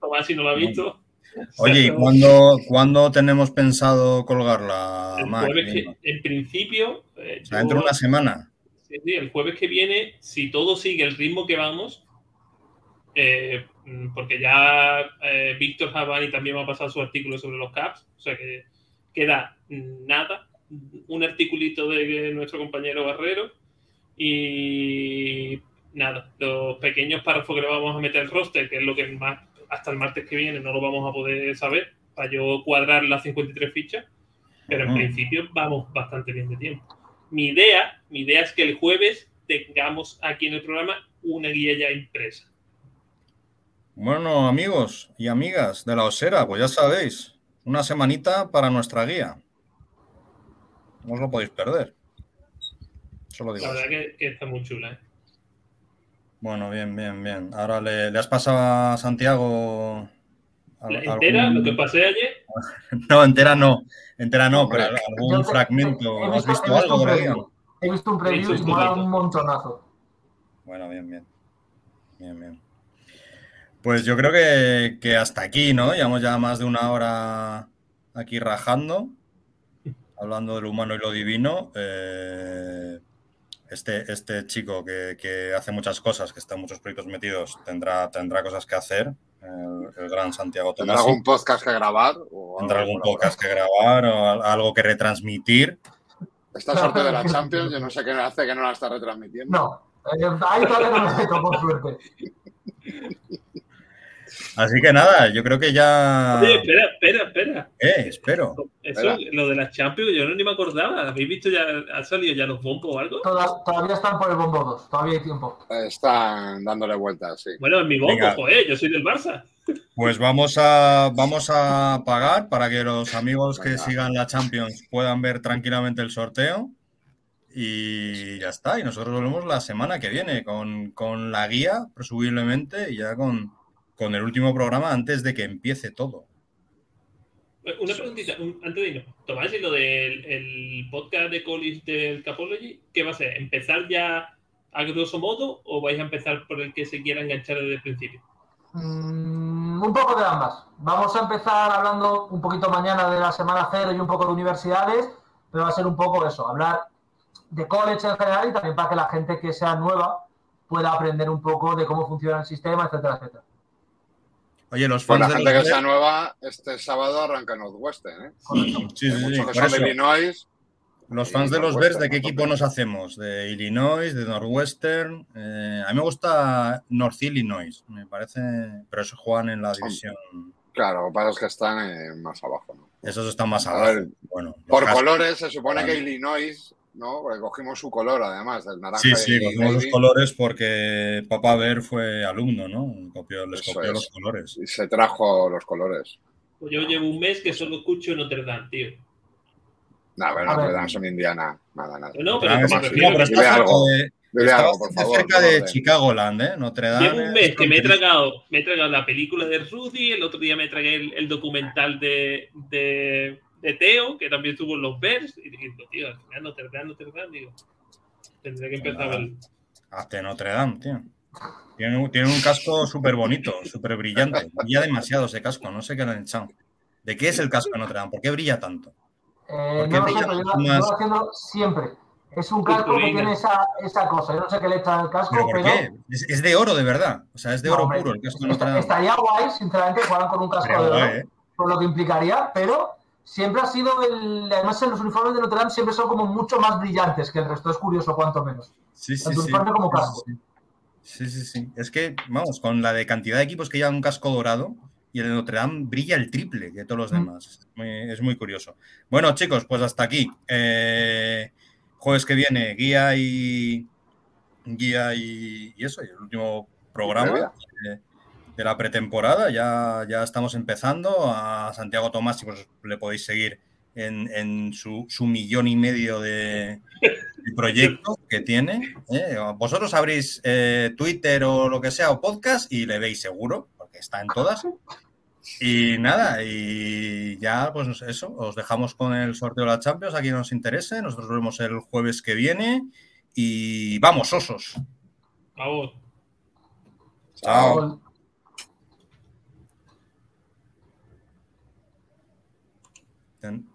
Tomás, si no lo ha visto. Oye, ¿y cuándo, cuándo tenemos pensado colgarla, el Mac? jueves que- en principio, eh, O sea, dentro de una semana. Sí, sí, el jueves que viene, si todo sigue el ritmo que vamos, eh, mm, porque ya eh, Víctor Javani también me ha pasado su artículo sobre los caps, o sea que queda nada, un articulito de nuestro compañero Barrero y nada, los pequeños párrafos que le vamos a meter al roster, que es lo que más hasta el martes que viene no lo vamos a poder saber, para yo cuadrar las 53 fichas, pero en principio vamos bastante bien de tiempo. Mi idea, mi idea es que el jueves tengamos aquí en el programa una guía ya impresa. Bueno, amigos y amigas de la Osera, pues ya sabéis, una semanita para nuestra guía. No os lo podéis perder. Solo digo La verdad que, que está muy chula. ¿eh? Bueno, bien, bien, bien. Ahora le, le has pasado a Santiago. entera, algún- lo que pasé ayer, No, entera no. Entera no, pero algún Yo fragmento. he ¿Has visto he algo preview. He visto un He preview visto y un montonazo. Bueno, bien, bien. Bien, bien. Pues yo creo que, que hasta aquí, ¿no? Llevamos ya más de una hora aquí rajando, hablando de lo humano y lo divino. Eh, este, este chico que, que hace muchas cosas, que está en muchos proyectos metidos, tendrá, tendrá cosas que hacer. El, el gran Santiago ¿Tendrá Tomás. algún podcast que grabar? O Tendrá algún podcast que grabar o al- algo que retransmitir. Esta suerte de la Champions, yo no sé qué hace que no la está retransmitiendo. No, eh, ahí todavía no me por suerte. Así que nada, yo creo que ya. Oye, espera, espera, espera. Eh, espero. Eso, Espera. lo de las Champions, yo no ni me acordaba. ¿Habéis visto ya, ha salido ya los bombos o algo? Todas- todavía están por el bombo 2, todavía hay tiempo. Están dándole vueltas, sí. Bueno, en mi bombo, Venga. joder, yo soy del Barça. Pues vamos a, vamos a pagar para que los amigos que Venga. sigan la Champions puedan ver tranquilamente el sorteo. Y ya está. Y nosotros volvemos la semana que viene con, con la guía, presumiblemente, y ya con, con el último programa antes de que empiece todo. Una preguntita, un- antes de irnos. Tomás, y lo del el podcast de College del Capology, ¿qué va a ser? ¿Empezar ya a grosso modo o vais a empezar por el que se quiera enganchar desde el principio? Mm, un poco de ambas. Vamos a empezar hablando un poquito mañana de la semana cero y un poco de universidades, pero va a ser un poco eso, hablar de college en general y también para que la gente que sea nueva pueda aprender un poco de cómo funciona el sistema, etcétera, etcétera. Oye, los Pues fans de gente que los sea nueva, este sábado arranca Northwestern, ¿eh? Sí, sí, que son de Illinois. Los fans de los Bears, ¿de qué equipo nos hacemos? ¿De Illinois, de Northwestern? Eh, a mí me gusta North Illinois, me parece, pero esos juegan en la división. Claro, lo que pasa es que están eh, más abajo, ¿no? Esos están más abajo. ver, Bueno, los Por cascos- colores, se supone que. Illinois, ¿no? Porque cogimos su color, además, del naranja. Sí, sí, y cogimos los navy, colores porque Papa Ver fue alumno, ¿no? Copió, les Eso copió es. los colores. Y se trajo los colores. Pues yo llevo un mes que solo escucho Notre Dame, tío. A ver. Notre Dame son Indiana. Nada, nada. No, pero que sí, me no, pero está algo. de, algo, por bastante favor. cerca de orden. Chicagoland, ¿eh? Notre Dame. Llevo un mes es que me he tragado, me he tragado la película de Rudy, el otro día me tragué el, el documental de, de, de Teo, que también estuvo en los Bears, y digo, tío, al final Notre Dame, Notre Dame, digo, tendré que empezar a. Hazte Notre Dame, tío. Tiene, un- tiene un casco súper bonito, súper brillante. Brilla demasiado ese casco, no sé qué le han echado. ¿De qué es el casco de Notre Dame? ¿Por qué brilla tanto? Eh, ¿Por qué no brilla pero yo, mucho yo más? lo haciendo siempre. Es un casco que tiene esa, esa cosa. Yo no sé qué le echan al casco, ¿Pero pero. por qué? Es, es de oro, de verdad. O sea, es de No, oro hombre, puro el casco de Notre Dame. Estaría guay, sinceramente, que jugaran con un casco de oro, ¿eh? por lo que implicaría, pero siempre ha sido el. Además, en los uniformes de Notre Dame siempre son como mucho más brillantes que el resto. Es curioso, cuanto menos. Sí, sí, Tanto sí. uniforme como casco. sí, Sí, sí. Es que, vamos, con la de cantidad de equipos que llevan un casco dorado y el de Notre Dame brilla el triple que todos los Mm. demás. Es muy, es muy curioso. Bueno, chicos, pues hasta aquí. Eh, jueves que viene, guía y. Guía y, y eso, y el último programa. De, la pretemporada. Ya, ya estamos empezando. A Santiago Tomás, pues, le podéis seguir en, en su, su millón y medio de, de proyectos que tiene. ¿eh? Vosotros abrís eh, Twitter o lo que sea, o podcast, y le veis seguro, porque está en todas. Y nada, y ya, pues eso, os dejamos con el sorteo de la Champions, a quien nos interese. Nosotros nos vemos el jueves que viene. Y vamos, osos. Vamos. Chao. Ten-